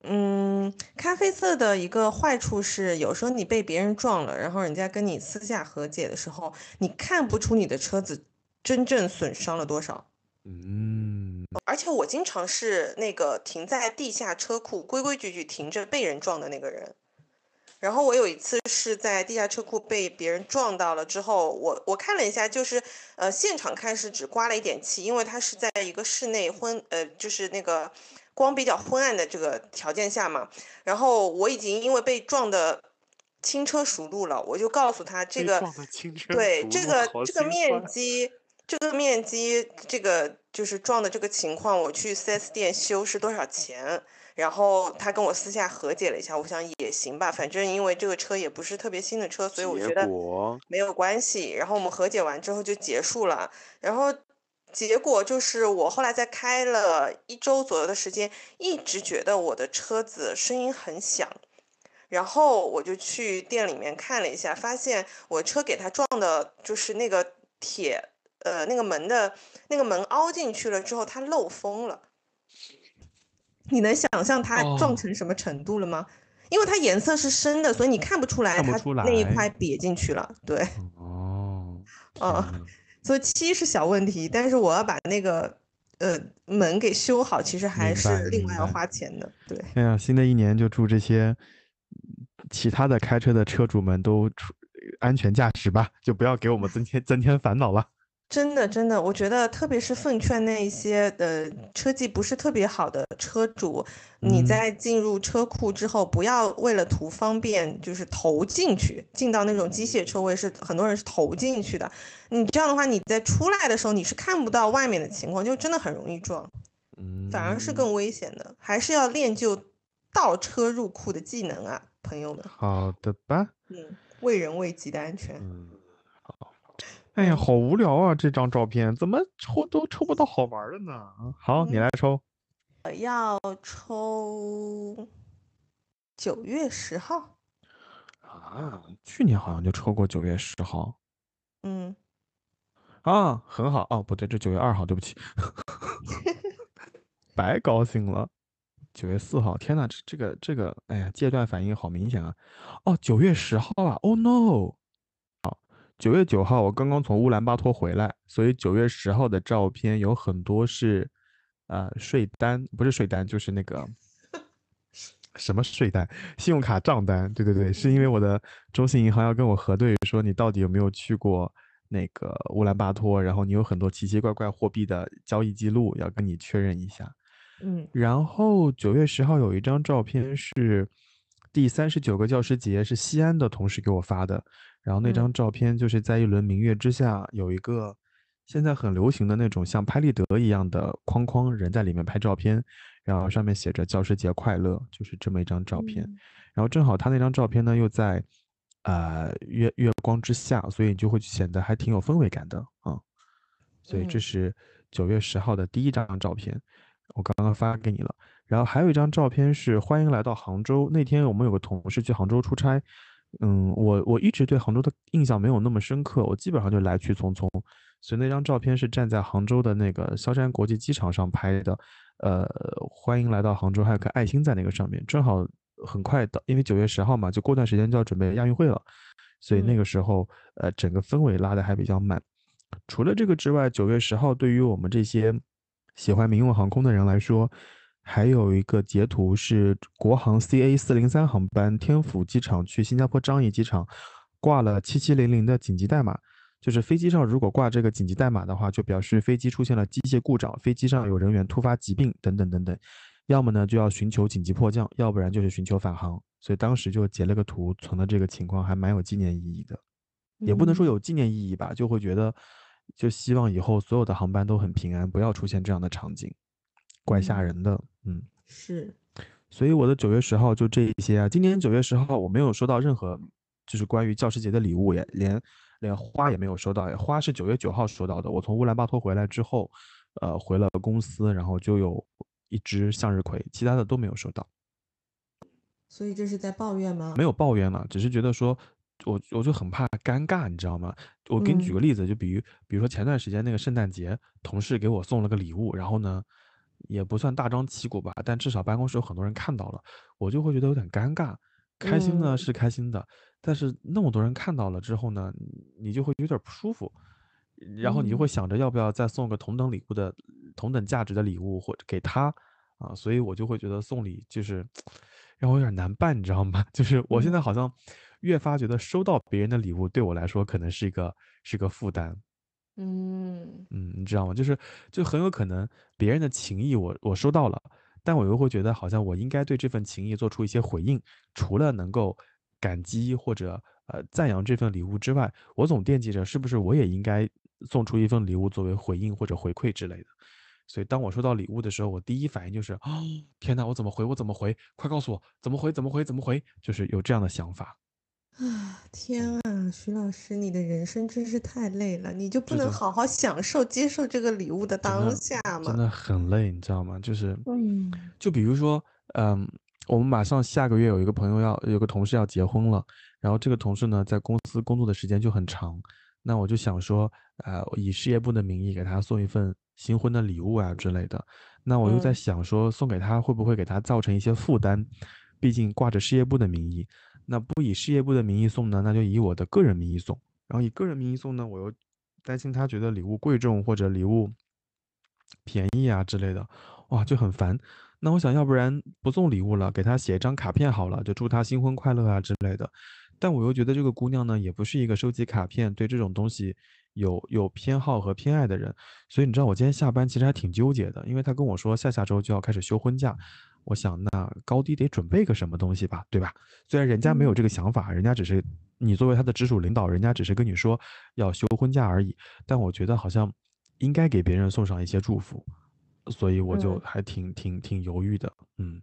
嗯，咖啡色的一个坏处是，有时候你被别人撞了，然后人家跟你私下和解的时候，你看不出你的车子真正损伤了多少。嗯，而且我经常是那个停在地下车库，规规矩矩停着被人撞的那个人。然后我有一次是在地下车库被别人撞到了之后，我我看了一下，就是呃现场看是只刮了一点漆，因为它是在一个室内昏呃就是那个光比较昏暗的这个条件下嘛。然后我已经因为被撞的轻车熟路了，我就告诉他这个对这个这个面积，这个面积，这个就是撞的这个情况，我去 4S 店修是多少钱？然后他跟我私下和解了一下，我想也行吧，反正因为这个车也不是特别新的车，所以我觉得没有关系。然后我们和解完之后就结束了。然后结果就是我后来在开了一周左右的时间，一直觉得我的车子声音很响。然后我就去店里面看了一下，发现我车给它撞的，就是那个铁，呃，那个门的那个门凹进去了之后，它漏风了。你能想象它撞哦成什么程度了吗？因为它颜色是深的，所以你看不出来它那一块瘪进去了。对，哦，哦天呐所以漆是小问题，但是我要把那个呃门给修好，其实还是另外要花钱的。对。哎呀，新的一年就祝这些其他的开车的车主们都出安全驾驶吧，就不要给我们增添增添烦恼了。真的，真的，我觉得特别是奉劝那一些呃车技不是特别好的车主，你嗯在进入车库之后，不要为了图方便，就是投进去，进到那种机械车位是很多人是投进去的。你这样的话，你在出来的时候你是看不到外面的情况，就真的很容易撞，嗯，反而是更危险的。还是要练就倒车入库的技能啊，朋友们。好的吧。嗯，为人为己的安全。嗯，好。哎呀，好无聊啊！这张照片怎么抽都抽不到好玩的呢？好，你嗯来抽。我要抽九月十号。啊，去年好像就抽过九月十号嗯，啊，很好哦，不对，这九月二号，对不起，白高兴了。九月四号，天呐，这这个这个，哎呀，戒断反应好明显啊！哦，九月十号啊，Oh no！好，九月九号我刚刚从乌兰巴托回来，所以九月十号的照片有很多是，呃，税单不是税单，就是那个 什么税单，信用卡账单。对对对，是因为我的中信银行要跟我核对，说你到底有没有去过那个乌兰巴托，然后你有很多奇奇怪怪货币的交易记录，要跟你确认一下。嗯然后九月十号有一张照片是第三十九个教师节，是西安的同事给我发的。然后那嗯张照片就是在一轮明月之下，有一个现在很流行的那种像拍立得一样的框框，人在里面拍照片，然后上面写着“教师节快乐”，就是这么一张照片。嗯然后正好他那张照片呢又在呃月月光之下，所以就会显得还挺有氛围感的啊。所以这嗯是九月十号的第一张照片，我刚刚发给你了。然后还有一张照片是欢迎来到杭州。那天我们有个同事去杭州出差，嗯，我我一直对杭州的印象没有那么深刻，我基本上就来去匆匆。所以那张照片是站在杭州的那个萧山国际机场上拍的，呃，欢迎来到杭州，还有颗爱心在那个上面，正好很快到，因为九月十号嘛，就过段时间就要准备亚运会了，所以那嗯个时候，呃，整个氛围拉的还比较满。除了这个之外，九月十号对于我们这些喜欢民用航空的人来说，还有一个截图是国航 CA 四零三航班天府机场去新加坡樟宜机场挂了七七零零的紧急代码。就是飞机上如果挂这个紧急代码的话，就表示飞机出现了机械故障，飞机上有人员突发疾病等等等等，要么呢就要寻求紧急迫降，要不然就是寻求返航。所以当时就截了个图，存了这个情况，还蛮有纪念意义的。也不能说嗯有纪念意义吧，就会觉得，就希望以后所有的航班都很平安，不要出现这样的场景，怪吓嗯人的。嗯，是所以我的九月十号就这一些啊。今年九月十号我没有收到任何就是关于教师节的礼物也连连花也没有收到，花是九月九号收到的。我从乌兰巴托回来之后，呃，回了公司，然后就有一只向日葵，其他的都没有收到。所以这是在抱怨吗？没有抱怨了，只是觉得说，我我就很怕尴尬，你知道吗？我给你举个例子，就比如比如说前段时间那个圣诞节，同事给我送了个礼物，然后呢，也不算大张旗鼓吧，但至少办公室有很多人看到了，我就会觉得有点尴尬。开心呢是开心的，但是那么多人看到了之后呢，你就会有点不舒服，然后你就会想着要不要再送个同等礼物的同等价值的礼物或者给他啊，所以我就会觉得送礼就是。让我有点难办，你知道吗？就是我现在好像越发觉得收到别人的礼物对我来说可能是一个是个负担。嗯嗯，你知道吗？就是就很有可能别人的情谊我我收到了，但我又会觉得好像我应该对这份情谊做出一些回应，除了能够感激或者呃赞扬这份礼物之外，我总惦记着是不是我也应该送出一份礼物作为回应或者回馈之类的。所以当我收到礼物的时候，我第一反应就是哦，天哪，我怎么回？我怎么回？快告诉我怎么回？怎么回？怎么回？就是有这样的想法。啊，天啊，徐老师，你的人生真是太累了，你就不能好好享受接受这个礼物的当下吗？真的很累，你知道吗？就是，嗯，就比如说，嗯，我们马上下个月有一个朋友要有个同事要结婚了，然后这个同事呢在公司工作的时间就很长，那我就想说，呃，以事业部的名义给他送一份。新婚的礼物啊之类的，那我又在想说送给他会不会给他造成一些负担？毕竟挂着事业部的名义，那不以事业部的名义送呢，那就以我的个人名义送。然后以个人名义送呢，我又担心他觉得礼物贵重或者礼物便宜啊之类的，哇，就很烦。那我想要不然不送礼物了，给他写一张卡片好了，就祝他新婚快乐啊之类的。但我又觉得这个姑娘呢，也不是一个收集卡片对这种东西。有有偏好和偏爱的人，所以你知道我今天下班其实还挺纠结的，因为他跟我说下下周就要开始休婚假，我想那高低得准备个什么东西吧，对吧？虽然人家没有这个想法，人家只是你作为他的直属领导，人家只是跟你说要休婚假而已，但我觉得好像应该给别人送上一些祝福，所以我就还挺挺挺犹豫的，嗯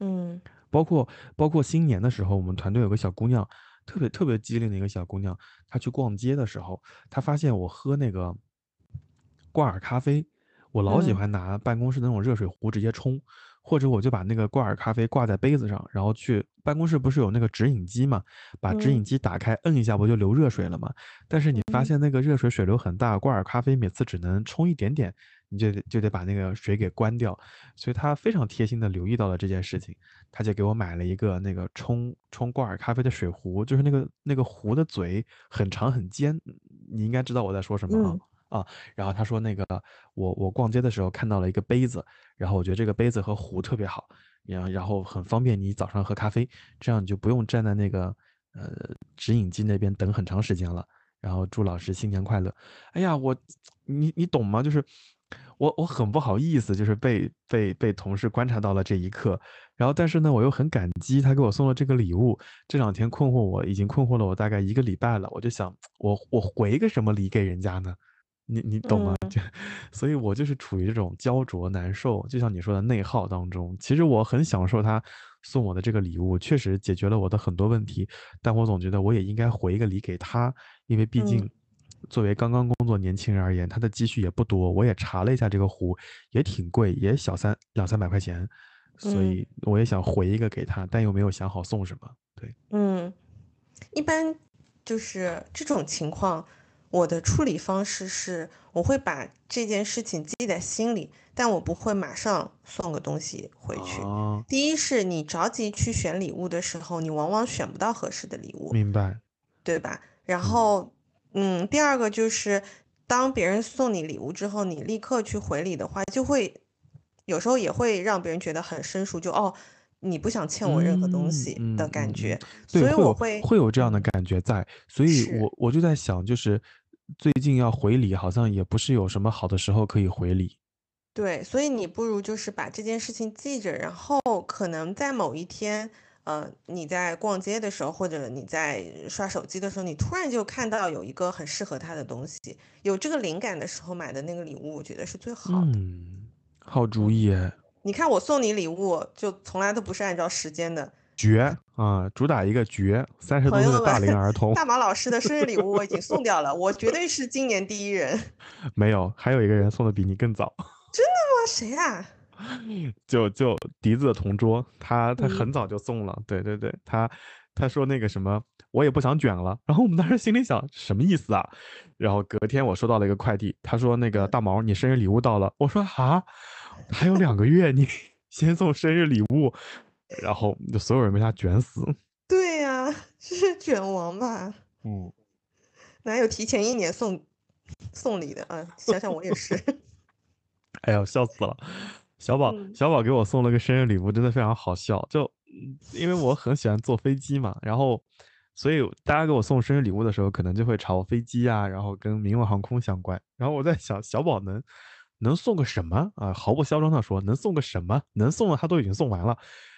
嗯，包括包括新年的时候，我们团队有个小姑娘。特别特别机灵的一个小姑娘，她去逛街的时候，她发现我喝那个挂耳咖啡，我老喜欢拿办公室的那种热水壶直接冲，或者我就把那个挂耳咖啡挂在杯子上，然后去办公室不是有那个直饮机嘛，把直饮机打开，摁一下不就流热水了吗？但是你发现那个热水水流很大，挂耳咖啡每次只能冲一点点。你就得就得把那个水给关掉，所以他非常贴心的留意到了这件事情，他就给我买了一个那个冲冲挂耳咖啡的水壶，就是那个那个壶的嘴很长很尖，你应该知道我在说什么啊啊。然后他说那个我我逛街的时候看到了一个杯子，然后我觉得这个杯子和壶特别好，然后然后很方便你早上喝咖啡，这样你就不用站在那个呃直饮机那边等很长时间了。然后祝老师新年快乐。哎呀，我你你懂吗？就是。我我很不好意思，就是被被被同事观察到了这一刻，然后但是呢，我又很感激他给我送了这个礼物。这两天困惑我已经困惑了我大概一个礼拜了，我就想我我回个什么礼给人家呢？你你懂吗？就所以，我就是处于这种焦灼难受，就像你说的内耗当中。其实我很享受他送我的这个礼物，确实解决了我的很多问题，但我总觉得我也应该回一个礼给他，因为毕竟。作为刚刚工作年轻人而言，他的积蓄也不多。我也查了一下，这个壶也挺贵，也小三两三百块钱，所以我也想回一个给他，但又没有想好送什么。对，嗯，一般就是这种情况，我的处理方式是，我会把这件事情记在心里，但我不会马上送个东西回去。第一是你着急去选礼物的时候，你往往选不到合适的礼物，明白？对吧？然后。嗯，第二个就是，当别人送你礼物之后，你立刻去回礼的话，就会有时候也会让别人觉得很生疏，就哦，你不想欠我任何东西的感觉。所以我会会有这样的感觉在，所以我我就在想，就是最近要回礼，好像也不是有什么好的时候可以回礼。对，所以你不如就是把这件事情记着，然后可能在某一天。呃，你在逛街的时候，或者你在刷手机的时候，你突然就看到有一个很适合他的东西，有这个灵感的时候买的那个礼物，我觉得是最好的。嗯，好主意。你看我送你礼物，就从来都不是按照时间的，绝啊，主打一个绝，三十多岁的大龄儿童大毛老师的生日礼物我已经送掉了，我绝对是今年第一人。没有，还有一个人送的比你更早，真的吗，谁啊？就就笛子的同桌，他他嗯很早就送了，对对对，他他说那个什么，我也不想卷了，然后我们当时心里想什么意思啊？然后隔天我收到了一个快递，他说那个大毛你生日礼物到了，我说啊，还有两个月，你先送生日礼物，然后就所有人被他卷死，对呀、这是卷王吧？嗯，哪有提前一年送送礼的啊？想想我也是。哎呀，笑死了。小宝，嗯小宝给我送了个生日礼物，真的非常好笑。就嗯因为我很喜欢坐飞机嘛，然后所以大家给我送生日礼物的时候，可能就会朝飞机啊，然后跟民用航空相关。然后我在想，小宝能能送个什么啊？毫不嚣张的说，能送个什么？能送的他都已经送完了。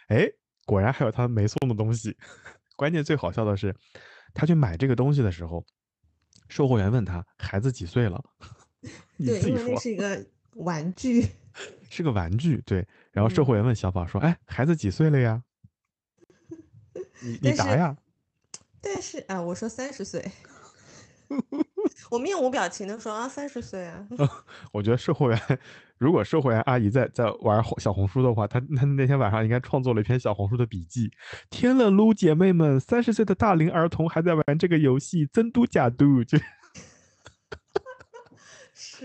哎，果然还有他没送的东西。关键最好笑的是，他去买这个东西的时候，售货员问他孩子几岁了，你对，自己说因为那。是一个玩具。是个玩具，对。然后售嗯货员问小宝说：“哎，孩子几岁了呀？你你答呀。但是啊，我说三十岁，我面无表情的说啊，三十岁啊。我觉得售货员，如果售货员阿姨在在玩小红书的话，她她那天晚上应该创作了一篇小红书的笔记。天了噜，姐妹们，三十岁的大龄儿童还在玩这个游戏，真嘟假嘟，就是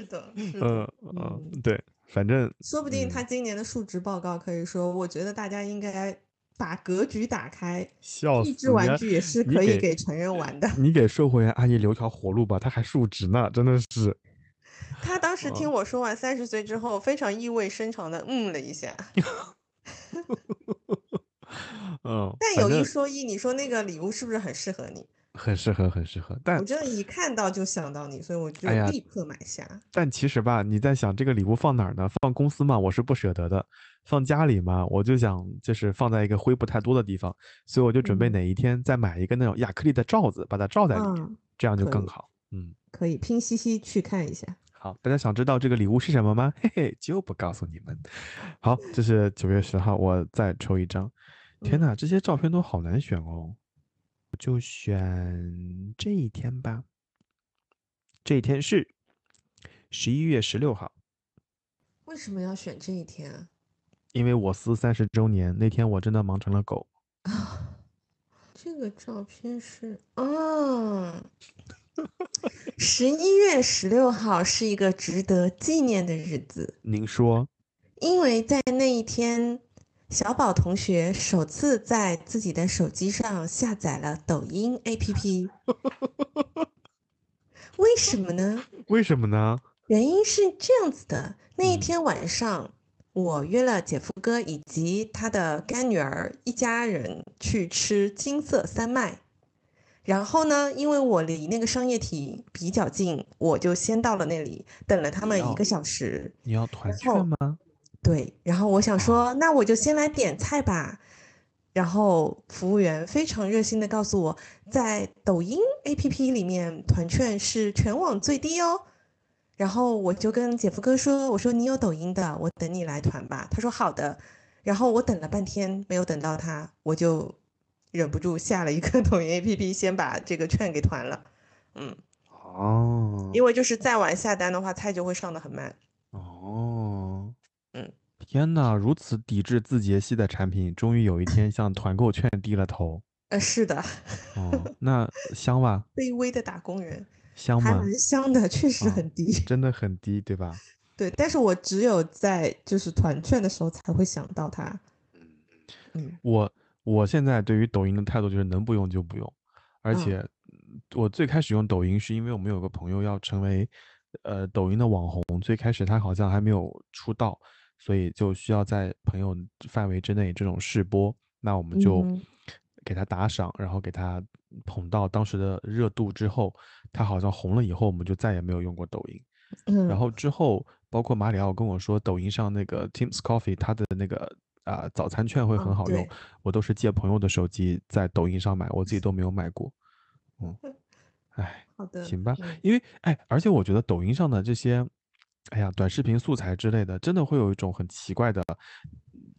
的，是的。嗯嗯，对，反正说不定他嗯今年的述职报告可以说，我觉得大家应该把格局打开，笑死益智玩具也是可以给给成人玩的。你给售货员阿姨留条活路吧，她还述职呢，真的是。他当时听嗯我说完三十岁之后，非常意味深长的嗯了一下。嗯，但有一说一，你说那个礼物是不是很适合你？很适合，很适合，但我真的一看到就想到你，所以我就立刻买下。但其实吧，你在想这个礼物放哪儿呢？放公司嘛，我是不舍得的；放家里嘛，我就想就是放在一个灰不太多的地方，所以我就准备嗯哪一天再买一个那种亚克力的罩子，把它罩在里面，嗯，这样就更好。嗯，可以拼夕夕去看一下。好，大家想知道这个礼物是什么吗？嘿嘿，就不告诉你们。好，这是九月十号，我再抽一张。天嗯呐，这些照片都好难选哦，我就选这一天吧。这一天是十一月十六号。为什么要选这一天啊？因为我司三十周年那天，我真的忙成了狗。这个照片是，嗯，十一月十六号是一个值得纪念的日子，您说，因为在那一天，小宝同学首次在自己的手机上下载了抖音 APP。为什么呢？为什么呢？原因是这样子的，那一嗯天晚上，我约了姐夫哥以及他的干女儿一家人去吃金色三麦。然后呢，因为我离那个商业体比较近，我就先到了那里，等了他们一哦个小时。你要团券吗？对，然后我想说，那我就先来点菜吧。然后服务员非常热心的告诉我，在抖音 APP 里面团券是全网最低哦。然后我就跟姐夫哥说：“我说你有抖音的，我等你来团吧。”他说好的。然后我等了半天没有等到他，我就忍不住下了一个 抖音 APP，先把这个券给团了。嗯，哦，因为就是再晚下单的话，菜就会上的很慢。哦，嗯，天呐，如此抵制字节系的产品，终于有一天向团购券低了头。呃，是的，哦，那香吧？卑微的打工人。香吗？还蛮香的，确实哦很低。真的很低，对吧？对，但是我只有在就是团券的时候才会想到它。嗯嗯我我现在对于抖音的态度就是能不用就不用，而嗯且嗯我最开始用抖音是因为我们有个朋友要成为呃抖音的网红，最开始他好像还没有出道，所以就需要在朋友范围之内这种试播，那我们就嗯给他打赏，然后给他捧到当时的热度之后，他好像红了以后，我们就再也没有用过抖音。嗯，然后之后，包括马里奥跟我说，抖音上那个 Tim's Coffee 它的那个啊、早餐券会很哦好用，对我都是借朋友的手机在抖音上买，我自己都没有买过。嗯，哎，好的，行吧，嗯因为哎，而且我觉得抖音上的这些，哎呀，短视频素材之类的，真的会有一种很奇怪的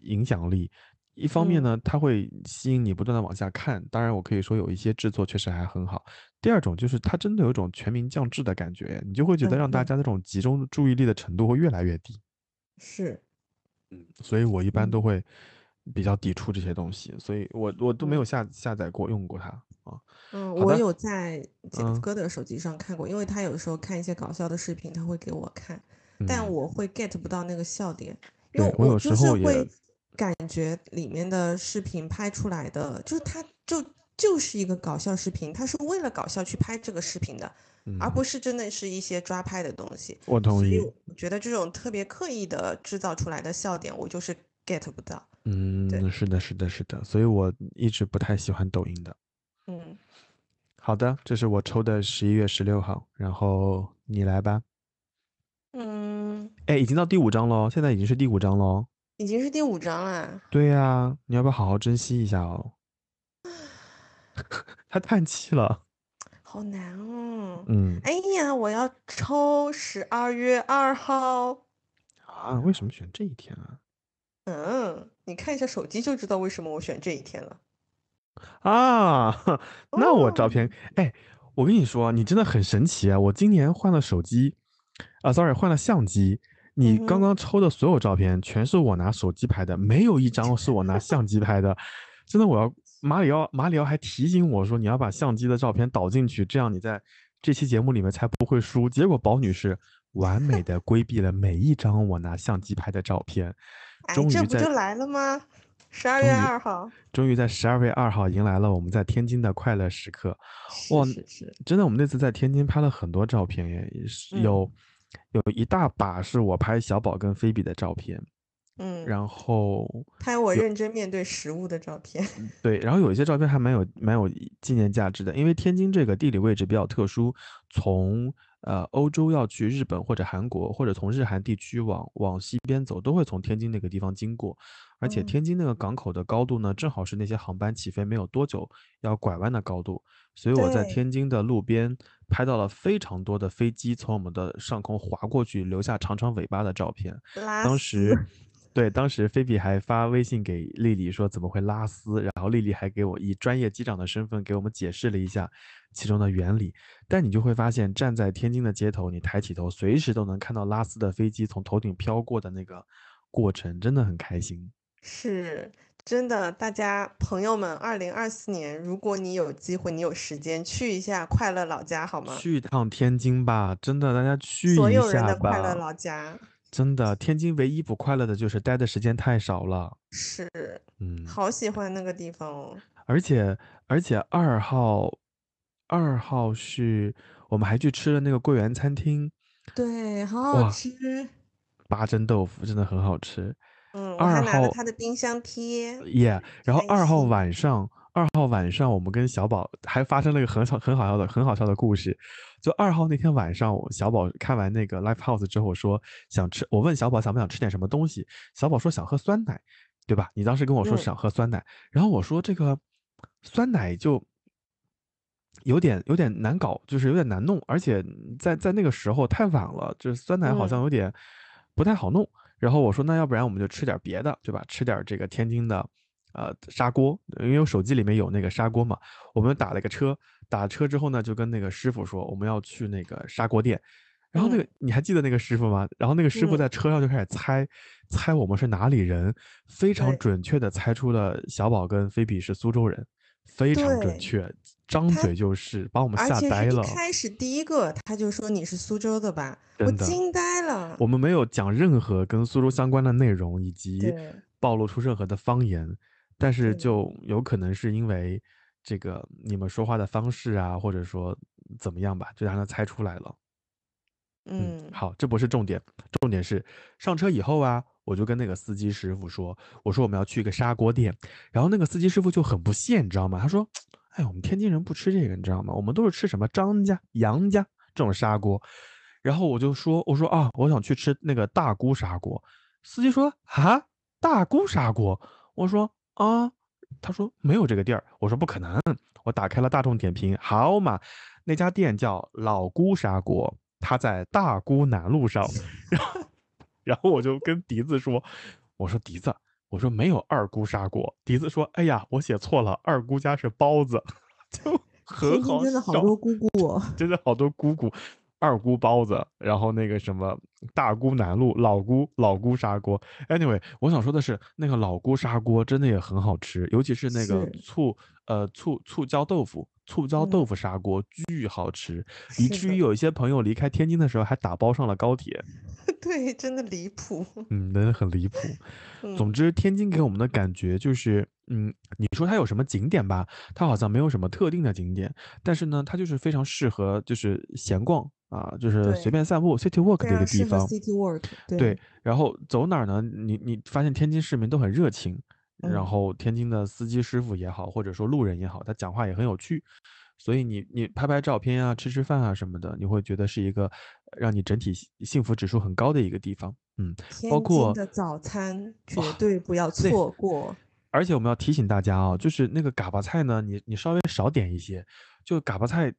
影响力。一方面嗯呢，它会吸引你不断的往下看，当然我可以说有一些制作确实还很好。第二种就是它真的有一种全民降智的感觉，你就会觉得让大家那种集中注意力的程度会越来越低。是，嗯所以我一般嗯都会比较抵触这些东西，所以我我都没有嗯下下载过用过它啊。嗯，我有在哥的手机上看过，因为他有时候看一些搞笑的视频，他会给我看，但嗯我会 get 不到那个笑点，因为对我有时候也会感觉里面的视频拍出来的，就是它就就是一个搞笑视频，它是为了搞笑去拍这个视频的，而嗯，不是真的是一些抓拍的东西。我同意。我觉得这种特别刻意的制造出来的笑点，我就是 get 不到。嗯，是的，是的，是的，所以我一直不太喜欢抖音的。嗯，好的，这是我抽的十一月十六号，然后你来吧。嗯，哎，已经到第五章喽，现在已经是第五章喽。已经是第五章了。对呀，你要不要好好珍惜一下哦？他叹气了。好难哦。嗯哎呀，我要抽十二月二号。啊，为什么选这一天啊？嗯，你看一下手机就知道为什么我选这一天了。啊，那我照哦片，哎，我跟你说，你真的很神奇啊！我今年换了手机，啊，sorry，换了相机。你刚刚抽的所有照片全是我拿手机拍的，没有一张是我拿相机拍的。真的，我要马里奥，马里奥还提醒我说，你要把相机的照片导进去，这样你在这期节目里面才不会输。结果宝女士完美的规避了每一张我拿相机拍的照片，哎，终于在这不就来了吗？十二月二号。终于在十二月二号迎来了我们在天津的快乐时刻。哇是是。真的，我们那次在天津拍了很多照片耶，也嗯有、有一大把是我拍小宝跟菲比的照片，嗯，然后拍我认真面对食物的照片。对，然后有一些照片还蛮有蛮有纪念价值的，因为天津这个地理位置比较特殊，从呃欧洲要去日本或者韩国，或者从日韩地区往往西边走，都会从天津那个地方经过，而且嗯。天津那个港口的高度呢，正好是那些航班起飞没有多久要拐弯的高度，所以我在天津的路边拍到了非常多的飞机从我们的上空划过去，留下长长尾巴的照片。当时，对，当时菲比还发微信给丽丽说怎么会拉丝，然后丽丽还给我以专业机长的身份给我们解释了一下其中的原理。但你就会发现，站在天津的街头，你抬起头，随时都能看到拉丝的飞机从头顶飘过的那个过程，真的很开心。是真的，大家朋友们，二零二四年，如果你有机会，你有时间，去一下快乐老家好吗？去一趟天津吧，真的，大家去一所有人下的快乐。老家真的，天津唯一不快乐的就是待的时间太少了。是，嗯，好喜欢那个地方哦。而且而且二号，二号是我们还去吃了那个桂圆餐厅，对，好好吃。八珍豆腐真的很好吃。嗯，二号他的冰箱贴。耶、然后二号晚上，二号晚上我们跟小宝还发生了一个很好很好笑的很好笑的故事。就二号那天晚上，我小宝看完那个 Live House 之后说想吃，我问小宝想不想吃点什么东西，小宝说想喝酸奶，对吧？你当时跟我说嗯想喝酸奶，然后我说这个酸奶就有点有点难搞，就是有点难弄，而且在在那个时候太晚了，就是酸奶好像嗯有点不太好弄。然后我说那要不然我们就吃点别的，对吧？吃点这个天津的呃砂锅，因为我手机里面有那个砂锅嘛。我们打了个车，打了车之后呢，就跟那个师傅说我们要去那个砂锅店。然后那个、嗯你还记得那个师傅吗？然后那个师傅嗯在车上就开始猜、猜我们是哪里人，非常准确的猜出了小宝跟菲比是苏州人，非常准确，张嘴就是把我们吓呆了。开始第一个他就说你是苏州的吧，我惊呆了。我们没有讲任何跟苏州相关的内容，以及暴露出任何的方言，但是就有可能是因为这个你们说话的方式啊，或者说怎么样吧，就让他猜出来了。嗯，嗯，好，这不是重点，重点是上车以后啊，我就跟那个司机师傅说，我说我们要去一个砂锅店，然后那个司机师傅就很不屑，你知道吗？他说，哎，我们天津人不吃这个，你知道吗？我们都是吃什么张家、杨家这种砂锅。然后我就说，我说啊，我想去吃那个大姑砂锅。司机说啊，大姑砂锅。我说啊，他说没有这个地儿。我说不可能。我打开了大众点评，好嘛，那家店叫老姑砂锅，它在大姑南路上。然后，然后我就跟笛子说，我说笛子，我说没有二姑砂锅。笛子说：“哎呀，我写错了，二姑家是包子。”就很好真的好笑多姑姑哦，真的好多姑姑，二姑包子，然后那个什么大姑南路，老姑老姑砂锅。Anyway，我想说的是，那个老姑砂锅真的也很好吃，尤其是那个醋呃醋醋椒豆腐。醋椒豆嗯腐砂锅巨好吃，以至于有一些朋友离开天津的时候还打包上了高铁，对，真的离谱。嗯，真的很离谱。总嗯之，天津给我们的感觉就是，嗯，你说它有什么景点吧，它好像没有什么特定的景点，但是呢，它就是非常适合就是闲逛啊，就是随便散步 city walk 的一个地方。city walk 对，然后走哪儿呢？你你发现天津市民都很热情，然嗯后天津的司机师傅也好，或者说路人也好，他讲话也很有趣，所以你你拍拍照片啊，吃吃饭啊什么的，你会觉得是一个呃让你整体幸幸福指数很高的一个地方。嗯，天津包括的早餐绝对不要错过。而且我们要提醒大家啊，就是那个嘎巴菜呢，你你稍微少点一些，就嘎巴菜嗯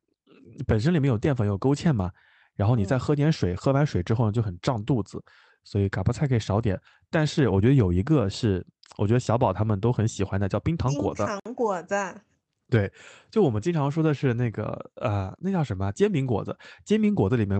本身里面有淀粉有勾芡嘛，然后你再嗯喝点水，喝完水之后呢就很胀肚子，所以嘎巴菜可以少点。但是我觉得有一个是，我觉得小宝他们都很喜欢的，叫冰糖果子。糖果子，对，就我们经常说的是那个呃，那叫什么煎饼果子？煎饼果子里面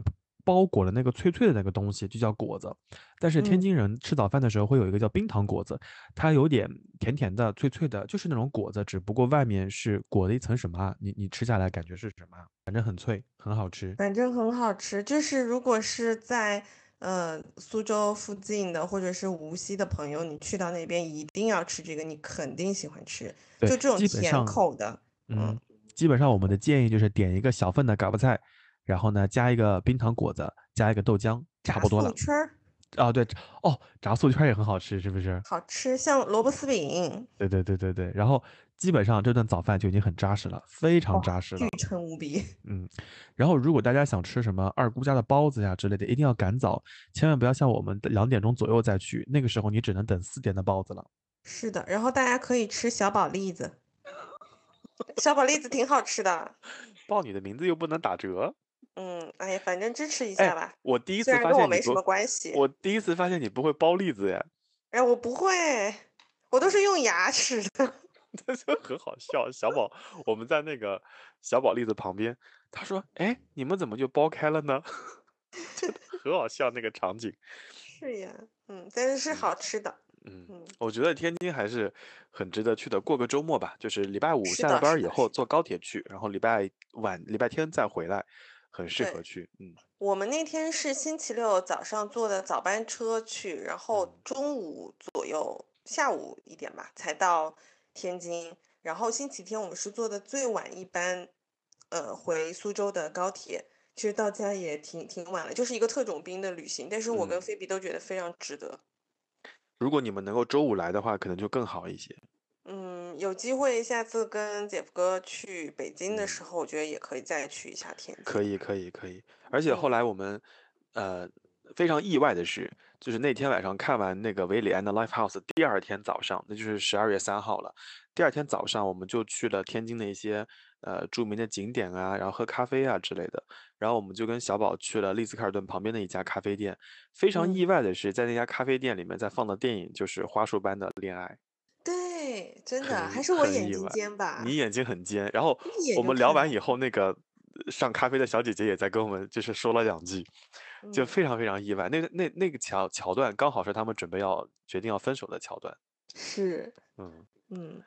包裹了那个脆脆的那个东西，就叫果子。但是天嗯津人吃早饭的时候会有一个叫冰糖果子，它有点甜甜的、脆脆的，就是那种果子，只不过外面是裹了一层什么啊？你你吃下来感觉是什么啊？反正很脆，很好吃。反正很好吃。就是如果是在呃苏州附近的，或者是无锡的朋友，你去到那边一定要吃这个，你肯定喜欢吃。就这种甜口的，嗯嗯，基本上我们的建议就是点一个小份的嘎巴菜，然后呢加一个冰糖果子，加一个豆浆，差不多了。素圈儿啊，对，哦，炸素圈儿也很好吃，是不是？好吃，像萝卜丝饼，对对对对对，然后基本上这顿早饭就已经很扎实了，非常扎实了巨。撑无比。嗯，然后如果大家想吃什么二姑家的包子呀之类的，一定要赶早，千万不要像我们两点钟左右再去，那个时候你只能等四点的包子了。是的，然后大家可以吃小宝栗子，小宝栗子挺好吃的。报你的名字又不能打折。嗯，哎呀，反正支持一哎下吧。我第一次发现跟我没什么关系，我第一次发现你不会剥栗子呀，哎，我不会，我都是用牙齿的。他就很好笑。小宝，我们在那个小宝栗子旁边，他说：“哎，你们怎么就剥开了呢？” 很好笑那个场景。是呀，嗯，但是是好吃的。嗯嗯，我觉得天津还是很值得去的。过个周末吧，就是礼拜五下了班以后坐高铁去，然后礼拜晚、礼拜天再回来，很适合去。嗯，我们那天是星期六早上坐的早班车去，然后嗯中午左右，下午一点吧才到天津。然后星期天我们是坐的最晚一班，呃，回苏州的高铁。其实到家也挺挺晚了，就是一个特种兵的旅行，但是我跟嗯菲比都觉得非常值得。如果你们能够周五来的话，可能就更好一些。嗯，有机会下次跟姐夫哥去北京的嗯时候，我觉得也可以再去一下天津。可以，可以，可以。而且后嗯来我们，呃，非常意外的是，就是那天晚上看完那个维里安的 Live House，第二天早上，那就是十二月三号了。第二天早上，我们就去了天津的一些呃著名的景点啊，然后喝咖啡啊之类的。然后我们就跟小宝去了丽思卡尔顿旁边的一家咖啡店。非常嗯意外的是，在那家咖啡店里面在放的电影就是《花束般的恋爱》。对，真的还是我眼睛尖吧？你眼睛很尖，然后我们聊完以后，那个呃上咖啡的小姐姐也在跟我们就是说了两句，就嗯非常非常意外。那个那那个桥桥段刚好是他们准备要决定要分手的桥段。是，嗯，嗯，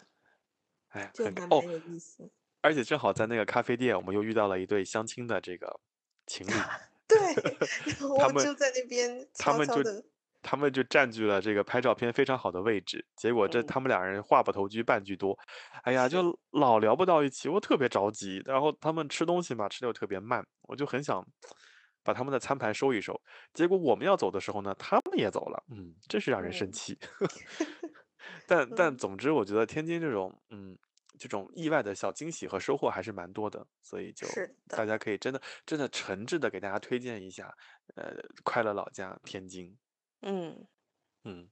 哎，哦有意思。而且正好在那个咖啡店，我们又遇到了一对相亲的这个情侣，对，然后他们就在那边他们就他们就占据了这个拍照片非常好的位置，结果这嗯他们两人话不投机半句多，哎呀，就老聊不到一起，我特别着急。然后他们吃东西嘛，吃的又特别慢，我就很想把他们的餐盘收一收。结果我们要走的时候呢，他们也走了，嗯，真是让人生嗯气。但 但嗯总之，我觉得天津这种嗯这种意外的小惊喜和收获还是蛮多的，所以就大，家可以真的真的诚挚的给大家推荐一下，呃，快乐老家天津。嗯，嗯，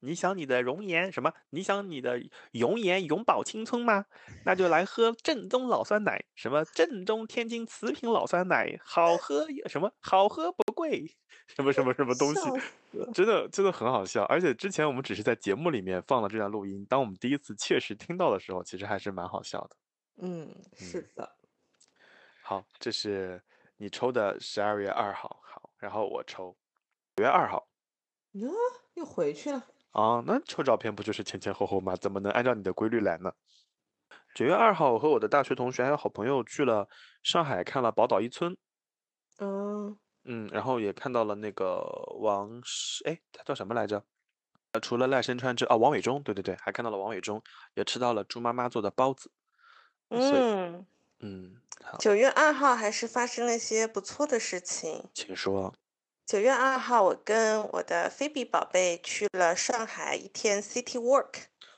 你想你的容颜什么？你想你的容颜永葆青春吗？那就来喝正宗老酸奶，什么正宗天津瓷瓶老酸奶，好喝什么好喝不贵，什么什么什么东西，真的真的很好笑。而且之前我们只是在节目里面放了这段录音，当我们第一次确实听到的时候，其实还是蛮好笑的。嗯，是的。好，这是你抽的十二月二号，好，然后我抽九月二号。哟，又回去了。啊，那抽照片不就是前前后后吗？怎么能按照你的规律来呢？九月二号，我和我的大学同学还有好朋友去了上海，看了宝岛一村。嗯嗯，然后也看到了那个王，哎，他叫什么来着？呃，除了赖声川之，哦，王伟忠，对对对，还看到了王伟忠，也吃到了猪妈妈做的包子。嗯嗯，好。九月二号还是发生了一些不错的事情，请说。九月二号，我跟我的菲比宝贝去了上海一天 City Walk。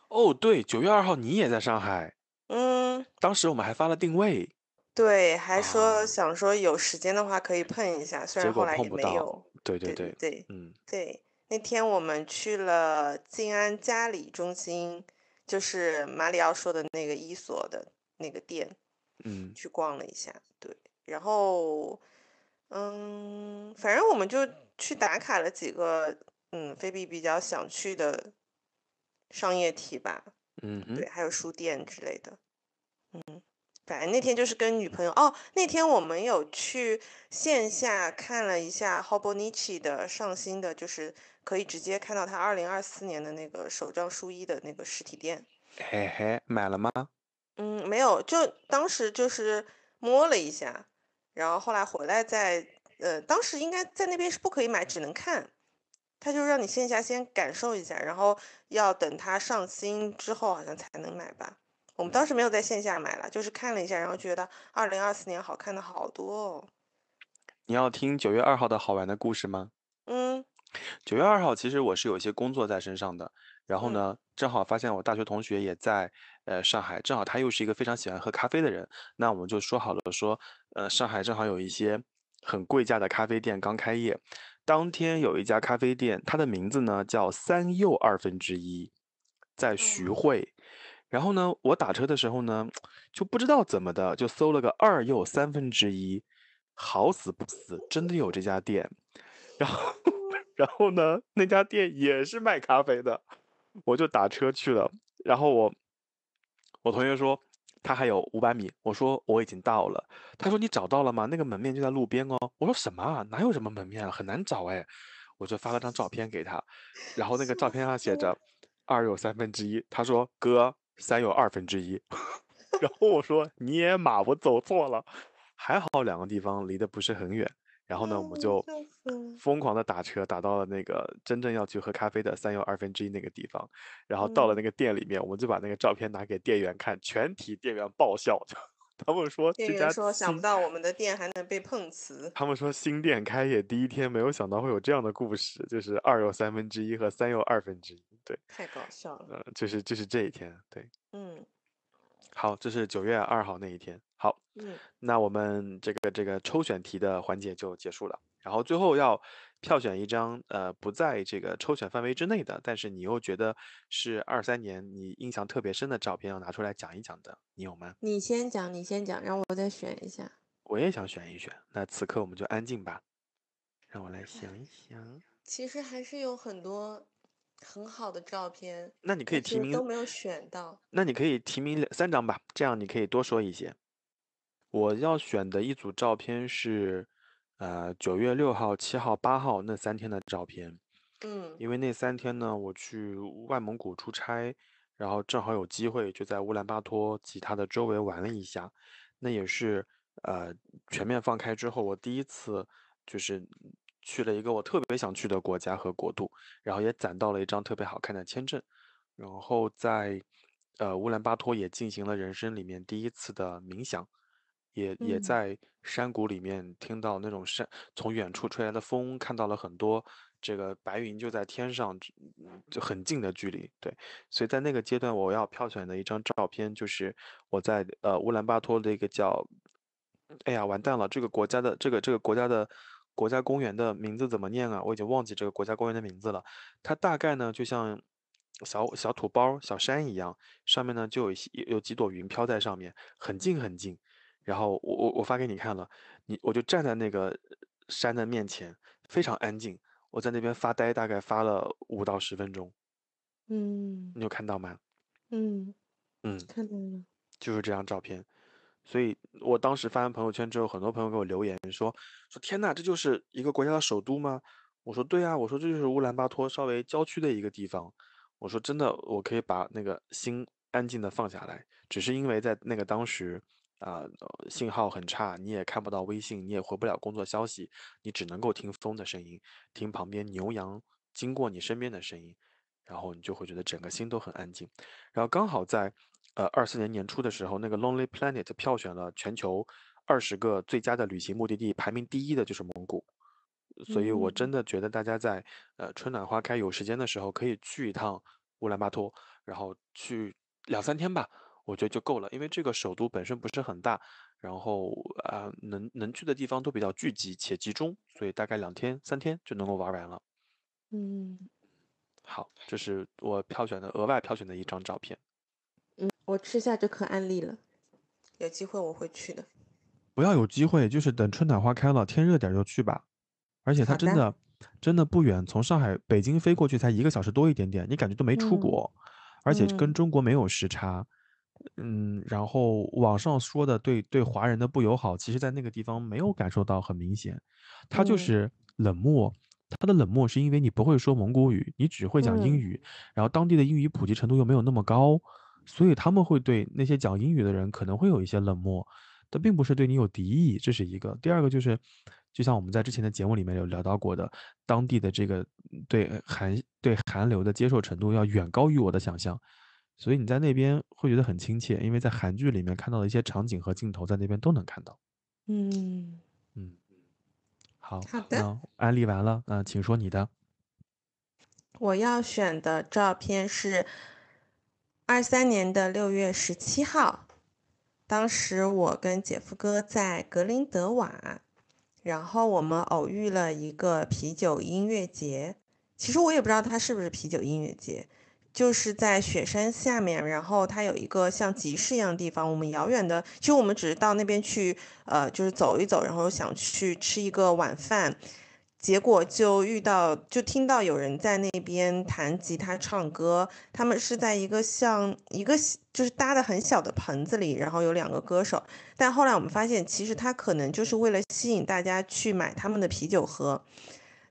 哦，对，九月二号你也在上海。嗯。当时我们还发了定位。对，还说想说有时间的话可以碰一下，虽然后来也没有。对对对对。嗯。对，那天我们去了静安嘉里中心，就是马里奥说的那个伊索的那个店。嗯。去逛了一下，对，然后。嗯，反正我们就去打卡了几个，嗯，菲比比较想去的商业体吧，嗯，对，还有书店之类的，嗯，反正那天就是跟女朋友，哦，那天我们有去线下看了一下 Hobonichi 的上新的，就是可以直接看到他二零二四年的那个首张书衣的那个实体店，嘿嘿，买了吗？嗯，没有，就当时就是摸了一下。然后后来回来再，呃，当时应该在那边是不可以买，只能看，他就让你线下先感受一下，然后要等它上新之后好像才能买吧。我们当时没有在线下买了，就是看了一下，然后觉得二零二四年好看的好多哦。你要听九月二号的好玩的故事吗？嗯，九月二号其实我是有一些工作在身上的，然后呢，正好发现我大学同学也在。呃，上海正好他又是一个非常喜欢喝咖啡的人，那我们就说好了，说，呃，上海正好有一些很贵价的咖啡店刚开业，当天有一家咖啡店，它的名字呢叫三又二分之一，在徐汇，然后呢，我打车的时候呢，就不知道怎么的，就搜了个二又三分之一，好死不死，真的有这家店，然后，然后呢，那家店也是卖咖啡的，我就打车去了，然后我。我同学说他还有五百米，我说我已经到了。他说你找到了吗？那个门面就在路边哦。我说什么啊？哪有什么门面啊？很难找哎。我就发了张照片给他，然后那个照片上写着二又三分之一。他说哥，三又二分之一。然后我说你也马，我走错了。还好两个地方离得不是很远。然后呢，我们就疯狂的打车，打到了那个真正要去喝咖啡的三又二分之一那个地方。然后到了那个店里面，我们就把那个照片拿给店员看，全体店员爆笑，他们说店员说想不到我们的店还能被碰瓷。他们说新店开业第一天，没有想到会有这样的故事，就是二又三分之一和三又二分之一，对，太搞笑了。嗯，就是就是这一天，对，嗯。好，这是九月二号那一天。好，嗯，那我们这个这个抽选题的环节就结束了。然后最后要票选一张呃不在这个抽选范围之内的，但是你又觉得是二三年你印象特别深的照片，要拿出来讲一讲的，你有吗？你先讲，你先讲，让我再选一下。我也想选一选。那此刻我们就安静吧，让我来想一想。其实还是有很多。很好的照片，那你可以提名都没有选到。那你可以提名两三张吧，这样你可以多说一些。我要选的一组照片是，呃，九月六号、七号、八号那三天的照片。嗯，因为那三天呢，我去外蒙古出差，然后正好有机会就在乌兰巴托及它的周围玩了一下。那也是呃全面放开之后，我第一次就是。去了一个我特别想去的国家和国度，然后也攒到了一张特别好看的签证，然后在呃乌兰巴托也进行了人生里面第一次的冥想，也也在山谷里面听到那种山从远处吹来的风，看到了很多这个白云就在天上，就很近的距离。对，所以在那个阶段，我要票选的一张照片就是我在呃乌兰巴托的一个叫，哎呀完蛋了，这个国家的这个这个国家的。国家公园的名字怎么念啊？我已经忘记这个国家公园的名字了。它大概呢，就像小小土包、小山一样，上面呢就有一些有几朵云飘在上面，很近很近。然后我我我发给你看了，你我就站在那个山的面前，非常安静。我在那边发呆，大概发了五到十分钟。嗯你有看到吗？嗯，嗯，看到了。就是这张照片。所以我当时发完朋友圈之后，很多朋友给我留言说天呐，这就是一个国家的首都吗？我说对啊，我说这就是乌兰巴托稍微郊区的一个地方。我说真的，我可以把那个心安静的放下来，只是因为在那个当时啊、信号很差，你也看不到微信，你也回不了工作消息，你只能够听风的声音，听旁边牛羊经过你身边的声音，然后你就会觉得整个心都很安静。然后刚好在呃二四年年初的时候，那个 Lonely Planet 票选了全球二十个最佳的旅行目的地，排名第一的就是蒙古。所以我真嗯的觉得大家在呃春暖花开有时间的时候，可以去一趟乌兰巴托，然后去两三天吧，我觉得就够了。因为这个首都本身不是很大，然后啊、能能去的地方都比较聚集且集中，所以大概两天三天就能够玩完了。嗯好，这是我票选的额外票选的一张照片。嗯，我吃下这颗安利了，有机会我会去的。不要有机会，就是等春暖花开了，天热点儿就去吧。而且它真的真的不远，从上海、北京飞过去才一个小时多一点点，你感觉都没出嗯国，而且跟嗯中国没有时差。嗯，然后网上说的对对华人的不友好，其实在那个地方没有感受到很明显，他就嗯是冷漠。它的冷漠是因为你不会说蒙古语，你只会讲英嗯语，然后当地的英语普及程度又没有那么高，所以他们会对那些讲英语的人可能会有一些冷漠。但并不是对你有敌意，这是一个。第二个就是，就像我们在之前的节目里面有聊到过的，当地的这个对韩对韩流的接受程度要远高于我的想象，所以你在那边会觉得很亲切，因为在韩剧里面看到的一些场景和镜头，在那边都能看到。嗯，嗯，好，好的安利完了，那请说你的。我要选的照片是二三年的六月十七号，当时我跟姐夫哥在格林德瓦，然后我们偶遇了一个啤酒音乐节。其实我也不知道它是不是啤酒音乐节，就是在雪山下面，然后它有一个像集市一样的地方。我们遥远的，其实我们只是到那边去，呃，就是走一走，然后想去吃一个晚饭。结果就遇到，就听到有人在那边弹吉他唱歌。他们是在一个像一个就是搭的很小的棚子里，然后有两个歌手。但后来我们发现，其实他可能就是为了吸引大家去买他们的啤酒喝。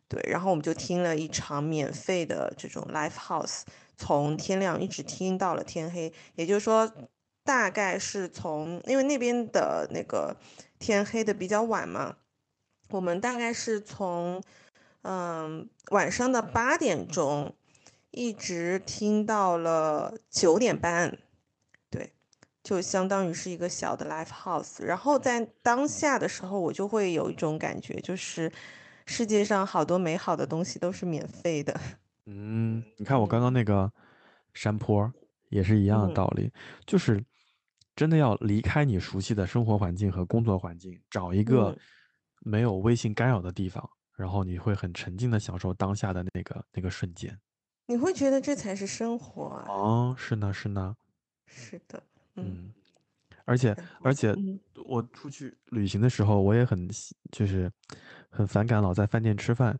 对，然后我们就听了一场免费的这种 live house，从天亮一直听到了天黑。也就是说，大概是从因为那边的那个天黑的比较晚嘛。我们大概是从，嗯，晚上的八点钟，一直听到了九点半，对，就相当于是一个小的 live house。然后在当下的时候，我就会有一种感觉，就是世界上好多美好的东西都是免费的。嗯，你看我刚刚那个山坡也是一样的嗯道理，就是真的要离开你熟悉的生活环境和工作环境，找一个嗯没有微信干扰的地方，然后你会很沉浸的享受当下的那个那个瞬间。你会觉得这才是生活啊！哦，是呢，是呢，是的，嗯嗯，而且而且嗯我出去旅行的时候，我也很喜就是很反感老在饭店吃饭，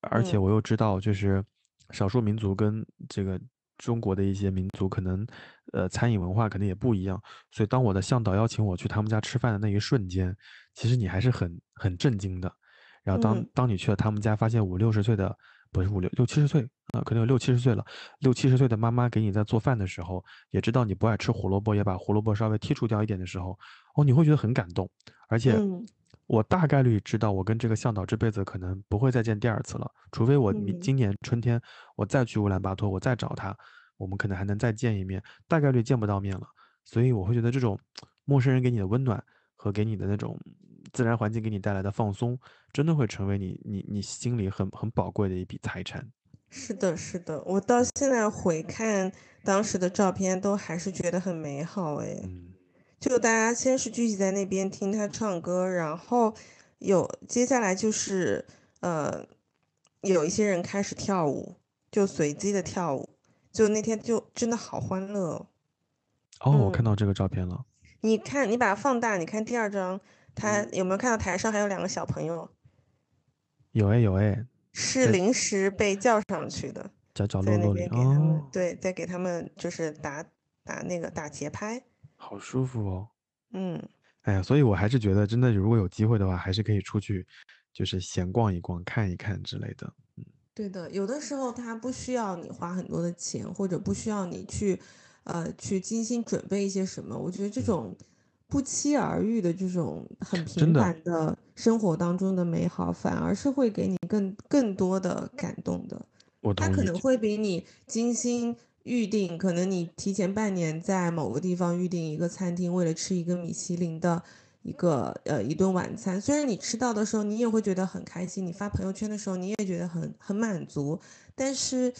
而且嗯我又知道就是少数民族跟这个中国的一些民族可能呃餐饮文化可能也不一样，所以当我的向导邀请我去他们家吃饭的那一瞬间，其实你还是很很震惊的。然后当嗯当你去了他们家，发现五六十岁的不是五六六七十岁啊、可能有六七十岁了，六七十岁的妈妈给你在做饭的时候，也知道你不爱吃胡萝卜，也把胡萝卜稍微剔除掉一点的时候，哦，你会觉得很感动。而且嗯我大概率知道，我跟这个向导这辈子可能不会再见第二次了，除非我今年春天我再去乌兰巴托，我再找他，我们可能还能再见一面，大概率见不到面了。所以我会觉得这种陌生人给你的温暖和给你的那种自然环境给你带来的放松，真的会成为你你你心里很很宝贵的一笔财产。是的，是的，我到现在回看当时的照片，都还是觉得很美好哎。嗯就大家先是聚集在那边听他唱歌，然后有接下来就是呃，有一些人开始跳舞，就随机的跳舞。就那天就真的好欢乐哦。哦，我看嗯，到这个照片了。你看，你把它放大，你看第二张，他嗯，有没有看到台上还有两个小朋友？有哎有哎，是临时被叫上去的，在角落落里边给他们，哦，对，在给他们就是打打那个打节拍。好舒服哦。嗯，哎呀，所以我还是觉得，真的如果有机会的话，还是可以出去，就是闲逛一逛、看一看之类的。嗯对的，有的时候它不需要你花很多的钱，或者不需要你去，呃，去精心准备一些什么。我觉得这嗯，种不期而遇的这种很平，凡的生活当中的美好，反而是会给你更更多的感动的。我同意。它可能会比你精心预定，可能你提前半年在某个地方预定一个餐厅，为了吃一个米其林的一个呃一顿晚餐。虽然你吃到的时候你也会觉得很开心，你发朋友圈的时候你也觉得很很满足，但是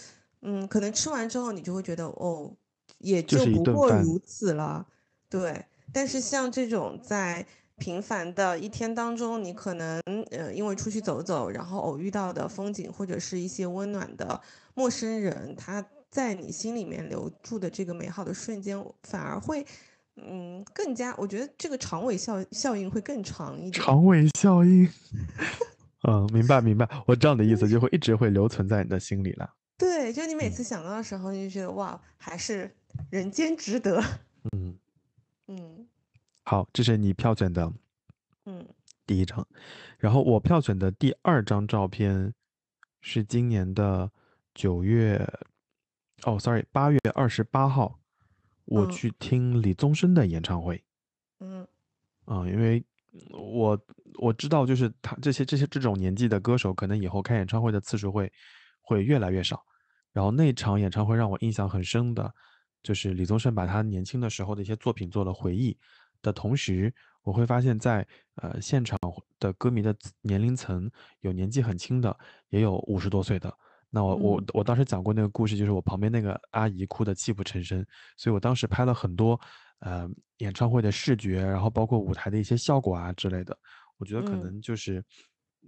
嗯，可能吃完之后你就会觉得哦，也就不。过如此了。对，但是像这种在平凡的一天当中，你可能呃因为出去走走，然后偶遇到的风景或者是一些温暖的陌生人，他在你心里面留住的这个美好的瞬间，反而会嗯更加，我觉得这个长尾效效应会更长一点。长尾效应。嗯，明白明白，我知道你的意思，就会一直会留存在你的心里了。对，就你每嗯次想到的时候，你就觉得哇，还是人间值得。嗯，嗯。好，这是你票选的嗯。第一张，然后我票选的第二张照片是今年的九月，哦，sorry，八月二十八号，我嗯。去听李宗盛的演唱会。嗯。啊、因为我我知道，就是他这些这些这种年纪的歌手，可能以后开演唱会的次数会会越来越少。然后那场演唱会让我印象很深的，就是李宗盛把他年轻的时候的一些作品做了回忆的同时，我会发现在呃现场的歌迷的年龄层有年纪很轻的，也有五十多岁的。那我我嗯我当时讲过那个故事，就是我旁边那个阿姨哭得泣不成声，所以我当时拍了很多呃演唱会的视觉，然后包括舞台的一些效果啊之类的。我觉得可嗯能就是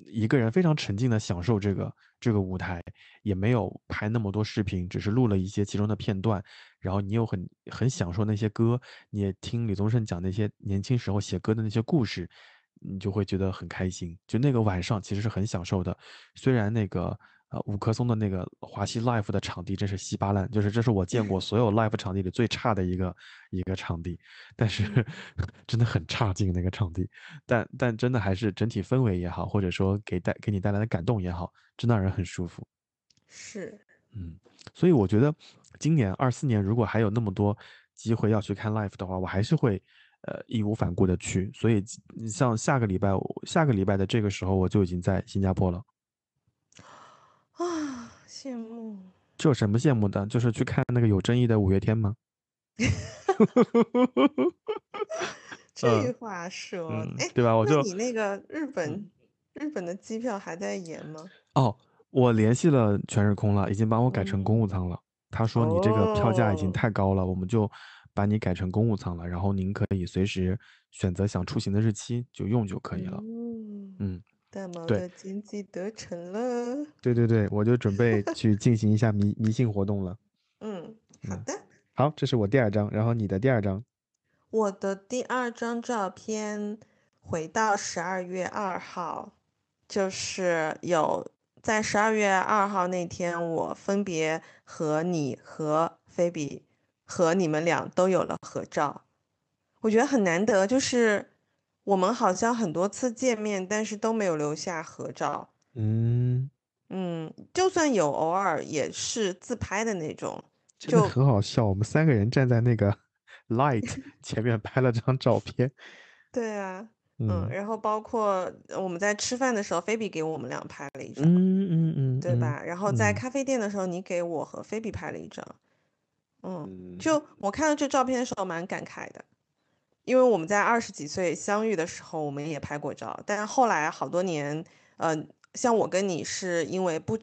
一个人非常沉浸的享受这个这个舞台，也没有拍那么多视频，只是录了一些其中的片段，然后你又很很享受那些歌，你也听李宗盛讲那些年轻时候写歌的那些故事，你就会觉得很开心。就那个晚上其实是很享受的，虽然那个呃五棵松的那个华西 Life 的场地真是稀巴烂，就是这是我见过 所有 live 场地里最差的一个一个场地，但是 真的很差劲那个场地，但但真的还是整体氛围也好，或者说给带给你带来的感动也好，真的让人很舒服。是嗯，所以我觉得今年二四年如果还有那么多机会要去看 live 的话，我还是会呃义无反顾的去。所以你像下个礼拜，下个礼拜的这个时候我就已经在新加坡了。啊，羡慕。这有什么羡慕的？就是去看那个有争议的五月天吗？这话说，嗯哎，对吧？我就那你那个日嗯本日本的机票还在延吗？哦，我联系了全日空了，已经帮我改成公务舱了。他说你这个票价已经哦太高了，我们就把你改成公务舱了，然后您可以随时选择想出行的日期就用就可以了。嗯，嗯，大毛对的经济得逞了。对对对，我就准备 去进行一下迷迷信活动了。嗯，好嗯的。好，这是我第二张，然后你的第二张。我的第二张照片，回到十二月二号，就是有在十二月二号那天，我分别和你和菲比和你们俩都有了合照，我觉得很难得，就是我们好像很多次见面，但是都没有留下合照。嗯，嗯，就算有，偶尔也是自拍的那种。就很好笑，我们三个人站在那个 light 前面拍了张照片。对啊，嗯，嗯然后包括呃我们在吃饭的时候，菲比给我们俩拍了一张。嗯嗯嗯，嗯对吧？然后在嗯咖啡店的时候，你给我和菲比拍了一张，嗯，嗯，就我看到这照片的时候蛮感慨的，因为我们在二十几岁相遇的时候，我们也拍过照，但后来好多年，呃，像我跟你是因为不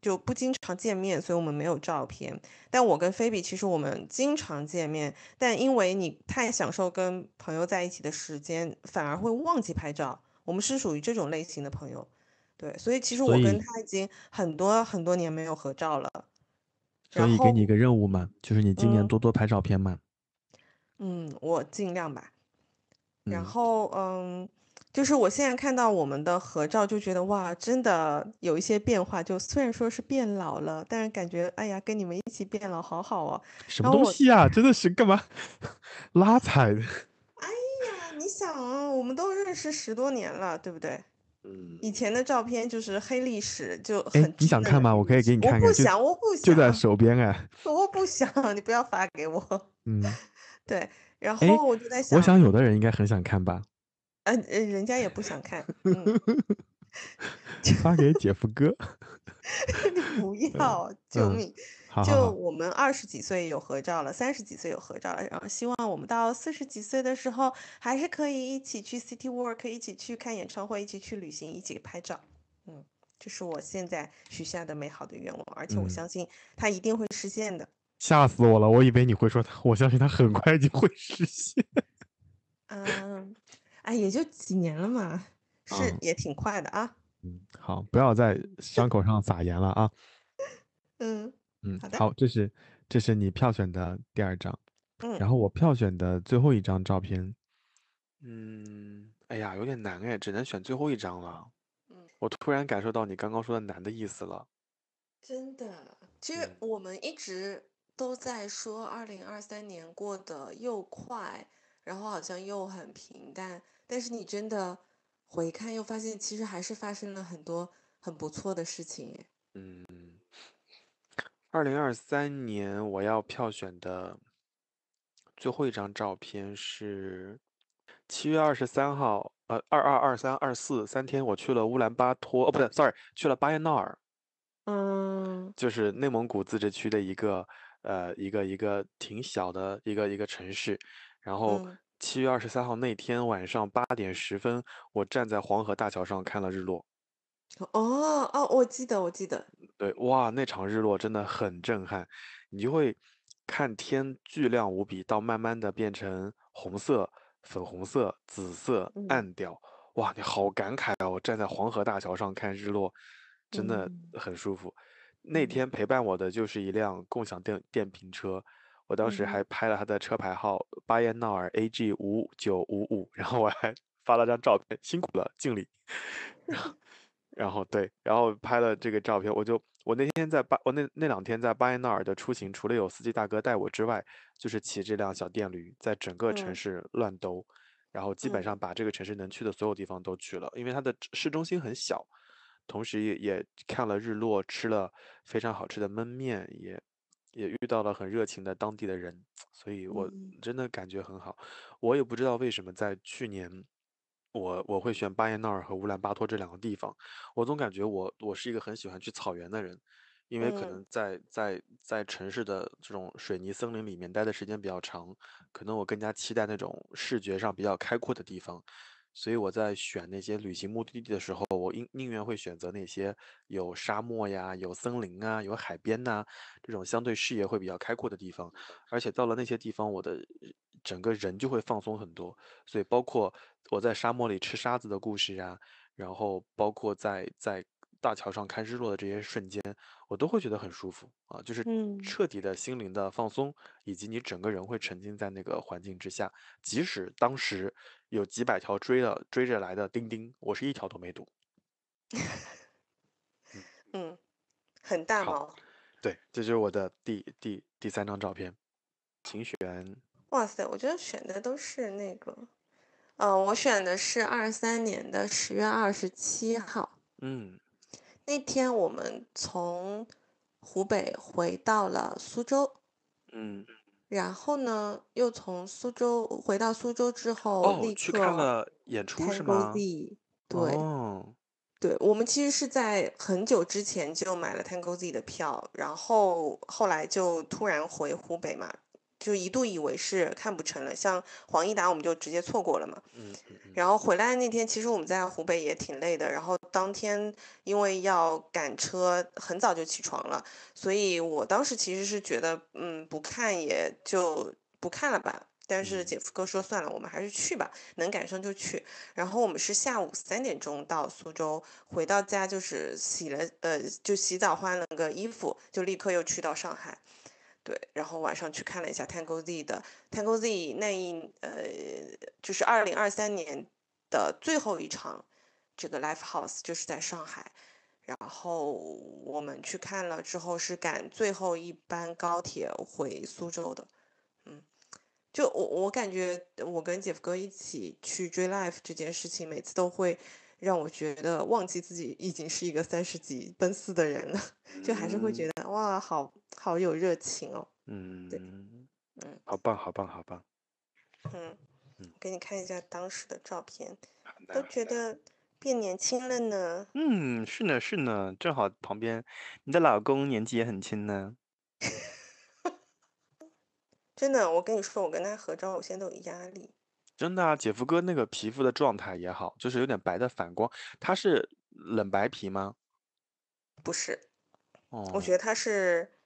就不经常见面，所以我们没有照片。但我跟菲比其实我们经常见面，但因为你太享受跟朋友在一起的时间，反而会忘记拍照。我们是属于这种类型的朋友，对，所以其实我跟他已经很多很多年没有合照了。所以给你一个任务嘛，就是你今年多多拍照片嘛。嗯，我尽量吧。然后，嗯，就是我现在看到我们的合照，就觉得哇，真的有一些变化。就虽然说是变老了，但是感觉哎呀，跟你们一起变老好好哦。什么东西啊？真的是干嘛 拉踩的？哎呀，你想啊，我们都认识十多年了，对不对？嗯，以前的照片就是黑历史，就很。你想看吗？我可以给你看看。我不想，我不想。就在手边哎。我不想，你不要发给我。嗯，对。然后我就在想，我想有的人应该很想看吧。嗯，人家也不想看。嗯。发给姐夫哥。你不 要，救命！就我们二十几岁有合照了，三十几岁有合照了，然后希望我们到四十几岁的时候，还是可以一起去 City Walk，一起去看演唱会，一起去旅行，一起拍照。嗯，这是我现在许下的美好的愿望，而且我相信它一定会实现的。吓死我了！我以为你会说他，我相信他很快就会实现。嗯，哎，也就几年了嘛，是也挺快的啊。嗯，好，不要在伤口上撒盐了啊。嗯。嗯，好的。好，这是这是你票选的第二张，嗯，然后我票选的最后一张照片，嗯，哎呀，有点难哎，只能选最后一张了。嗯，我突然感受到你刚刚说的难的意思了。真的，其实我们一直都在说，二零二三年过得又快，然后好像又很平淡，但是你真的回看又发现，其实还是发生了很多很不错的事情哎。嗯。二零二三年我要票选的最后一张照片是七月二十三号，呃，二二二三二四三天，我去了乌兰巴托，哦，不对，sorry，去了巴彦淖尔，嗯，就是内蒙古自治区的一个，呃，一个一个挺小的一个一个城市。然后七月二十三号那天晚上八点十分，我站在黄河大桥上看了日落。哦哦，我记得，我记得。对，哇，那场日落真的很震撼，你就会看天巨亮无比，到慢慢的变成红色、粉红色、紫色、暗调，哇，你好感慨啊！我站在黄河大桥上看日落，真的很舒服。那天陪伴我的就是一辆共享电电瓶车，我当时还拍了他的车牌号巴彦淖尔 AG 五九五五，然后我还发了张照片，辛苦了，敬礼。然后。然后对，然后拍了这个照片，我就我那天在巴，我那那两天在巴彦淖尔的出行，除了有司机大哥带我之外，就是骑这辆小电驴，在整个城市乱兜，然后基本上把这个城市能去的所有地方都去了，因为它的市中心很小，同时也也看了日落，吃了非常好吃的焖面，也也遇到了很热情的当地的人，所以我真的感觉很好。我也不知道为什么在去年。我我会选巴彦淖尔和乌兰巴托这两个地方，我总感觉我我是一个很喜欢去草原的人，因为可能在在在城市的这种水泥森林里面待的时间比较长，可能我更加期待那种视觉上比较开阔的地方，所以我在选那些旅行目的地的时候，我宁宁愿会选择那些有沙漠呀、有森林啊、有海边呐这种相对视野会比较开阔的地方，而且到了那些地方，我的整个人就会放松很多，所以包括。我在沙漠里吃沙子的故事啊，然后包括在在大桥上看日落的这些瞬间，我都会觉得很舒服啊，就是彻底的心灵的放松，以及你整个人会沉浸在那个环境之下。即使当时有几百条追了追着来的钉钉，我是一条都没堵。嗯，很大吗？对，这就是我的第第第三张照片，请选。哇塞，我觉得选的都是那个。嗯，我选的是二三年的十月二十七号。嗯，那天我们从湖北回到了苏州。嗯，然后呢，又从苏州回到苏州之后，立刻去看了演出是吗？对，哦，对，我们其实是在很久之前就买了 Tango Z 的票，然后后来就突然回湖北嘛。就一度以为是看不成了，像黄义达我们就直接错过了嘛。嗯然后回来那天，其实我们在湖北也挺累的。然后当天因为要赶车，很早就起床了，所以我当时其实是觉得，嗯，不看也就不看了吧。但是姐夫哥说算了，我们还是去吧，能赶上就去。然后我们是下午三点钟到苏州，回到家就是洗了呃，就洗澡换了个衣服，就立刻又去到上海。对，然后晚上去看了一下 Tango Z 的 Tango Z 那一呃，就是二零二三年的最后一场这个 Live House 就是在上海，然后我们去看了之后是赶最后一班高铁回苏州的，嗯，就我我感觉我跟姐夫哥一起去追 Live 这件事情，每次都会让我觉得忘记自己已经是一个三十几奔四的人了，就还是会觉得哇，好好有热情哦。嗯，嗯，好棒，好棒，好棒。嗯嗯，给你看一下当时的照片，都觉得变年轻了呢。嗯，是呢，是呢，正好旁边你的老公年纪也很轻呢。真的，我跟你说，我跟他合照，我现在都有压力。真的啊，姐夫哥那个皮肤的状态也好，就是有点白的反光。他是冷白皮吗？不是，哦，我觉得他是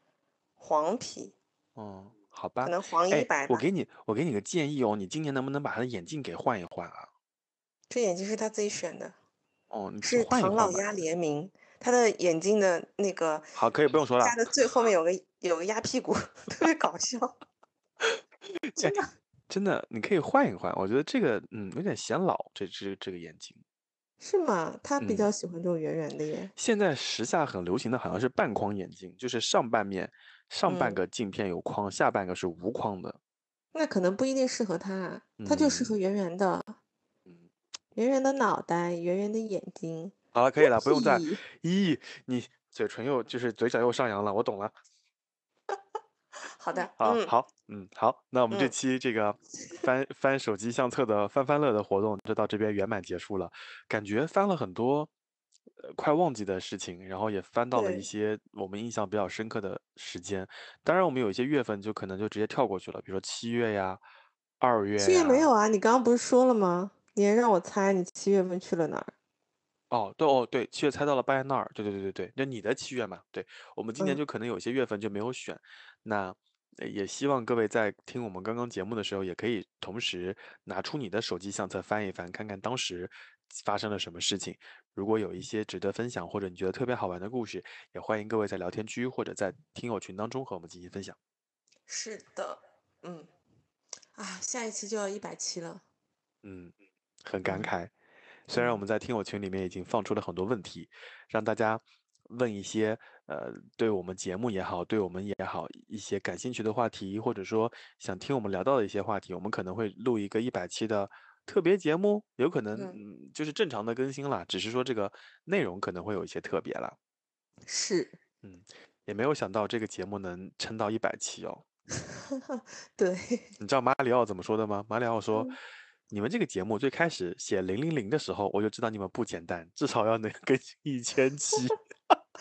黄皮，哦，好吧可。能黄哎一白，我给你，我给你个建议哦，你今年能不能把他的眼镜给换一换啊？这眼镜是他自己选的，哦，你是。唐老鸭联名，他的眼镜的那个好，可以不用说了。他的最后面有个有个鸭屁股，特别搞笑。真的，真的，你可以换一换。我觉得这个，嗯，有点显老，这只这个眼睛。是吗？他比嗯较喜欢这种圆圆的耶。现在时下很流行的好像是半框眼镜，就是上半面上半嗯个镜片有框，下半个是无框的。那可能不一定适合他，他就适合圆圆的，嗯，圆圆的脑袋，圆圆的眼睛。好了，可以了，不用再。咦，你嘴唇又就是嘴角又上扬了，我懂了。好的，好，嗯，好，嗯，好，那我们这嗯期这个翻翻手机相册的翻翻乐的活动就到这边圆满结束了。感觉翻了很多呃快忘记的事情，然后也翻到了一些我们印象比较深刻的时间。当然，我们有一些月份就可能就直接跳过去了，比如说七月呀、二月七月没。有啊？你刚刚不是说了吗？你还让我猜你七月份去了哪儿？哦，对哦，对，七月猜到了巴彦淖尔，对对对对对，就你的七月嘛，对，我们今年嗯就可能有些月份就没有选，那呃也希望各位在听我们刚刚节目的时候，也可以同时拿出你的手机相册翻一翻，看看当时发生了什么事情。如果有一些值得分享或者你觉得特别好玩的故事，也欢迎各位在聊天区或者在听友群当中和我们进行分享。是的，嗯，啊，下一期就要一百期了。嗯，很感嗯慨。虽然我嗯们在听友群里面已经放出了很多问题，让大家问一些呃对我们节目也好，对我们也好一些感兴趣的话题，或者说想听我们聊到的一些话题，我们可能会录一个一百期的特别节目，有可能就是正常的更新啦，只是说这个内容可能会有一些特别啦。是，嗯，也没有想到这个节目能撑到一百期哦。对，你知道马里奥怎么说的吗？马里奥说嗯：“你们这个节目最开始写零零零的时候，我就知道你们不简单，至少要能更新一千期。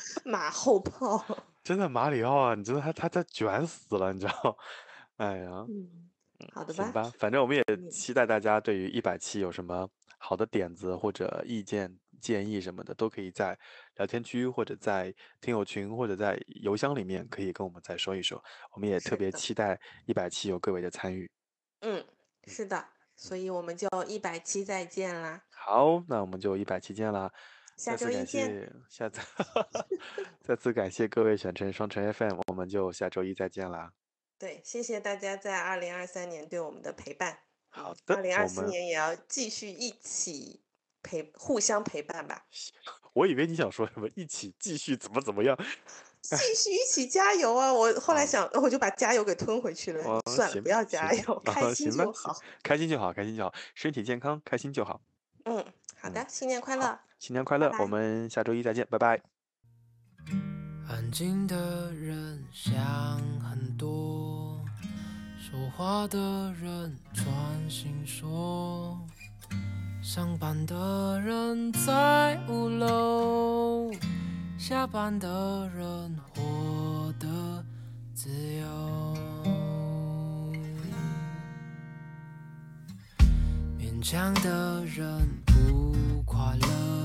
马后炮。真的，马里奥啊，你真的他他他卷死了，你知道？哎呀，嗯，好的行吧。吧，反正我们也嗯期待大家对于一百期有什么好的点子或者意见建议什么的，都可以在聊天区或者在听友群或者在邮箱里面可以跟我们再说一说。我们也特别期待一百期有各位的参与。嗯，是的，所以我们就一百期再见啦。好，那我们就一百期见啦！下次一见。谢，下次 再次感谢各位选成双城 FM，我们就下周一再见啦。对，谢谢大家在二零二三年对我们的陪伴。好的二零二四年也要继续一起陪，互相陪伴吧，我以为你想说什么，一起继续怎么怎么样。继续一起加油啊！我 后来啊想，我就把加油给吞回去了。哦，算了，不要加油，啊开心就好。开心就好，开心就好，身体健康，开心就好。嗯，好的，新年快好乐。新年快乐，拜我们下周一再见，拜拜。安静的人想很多，说话的人专心说，上班的人在五楼，下班的人活得自由。勉强的人不快乐。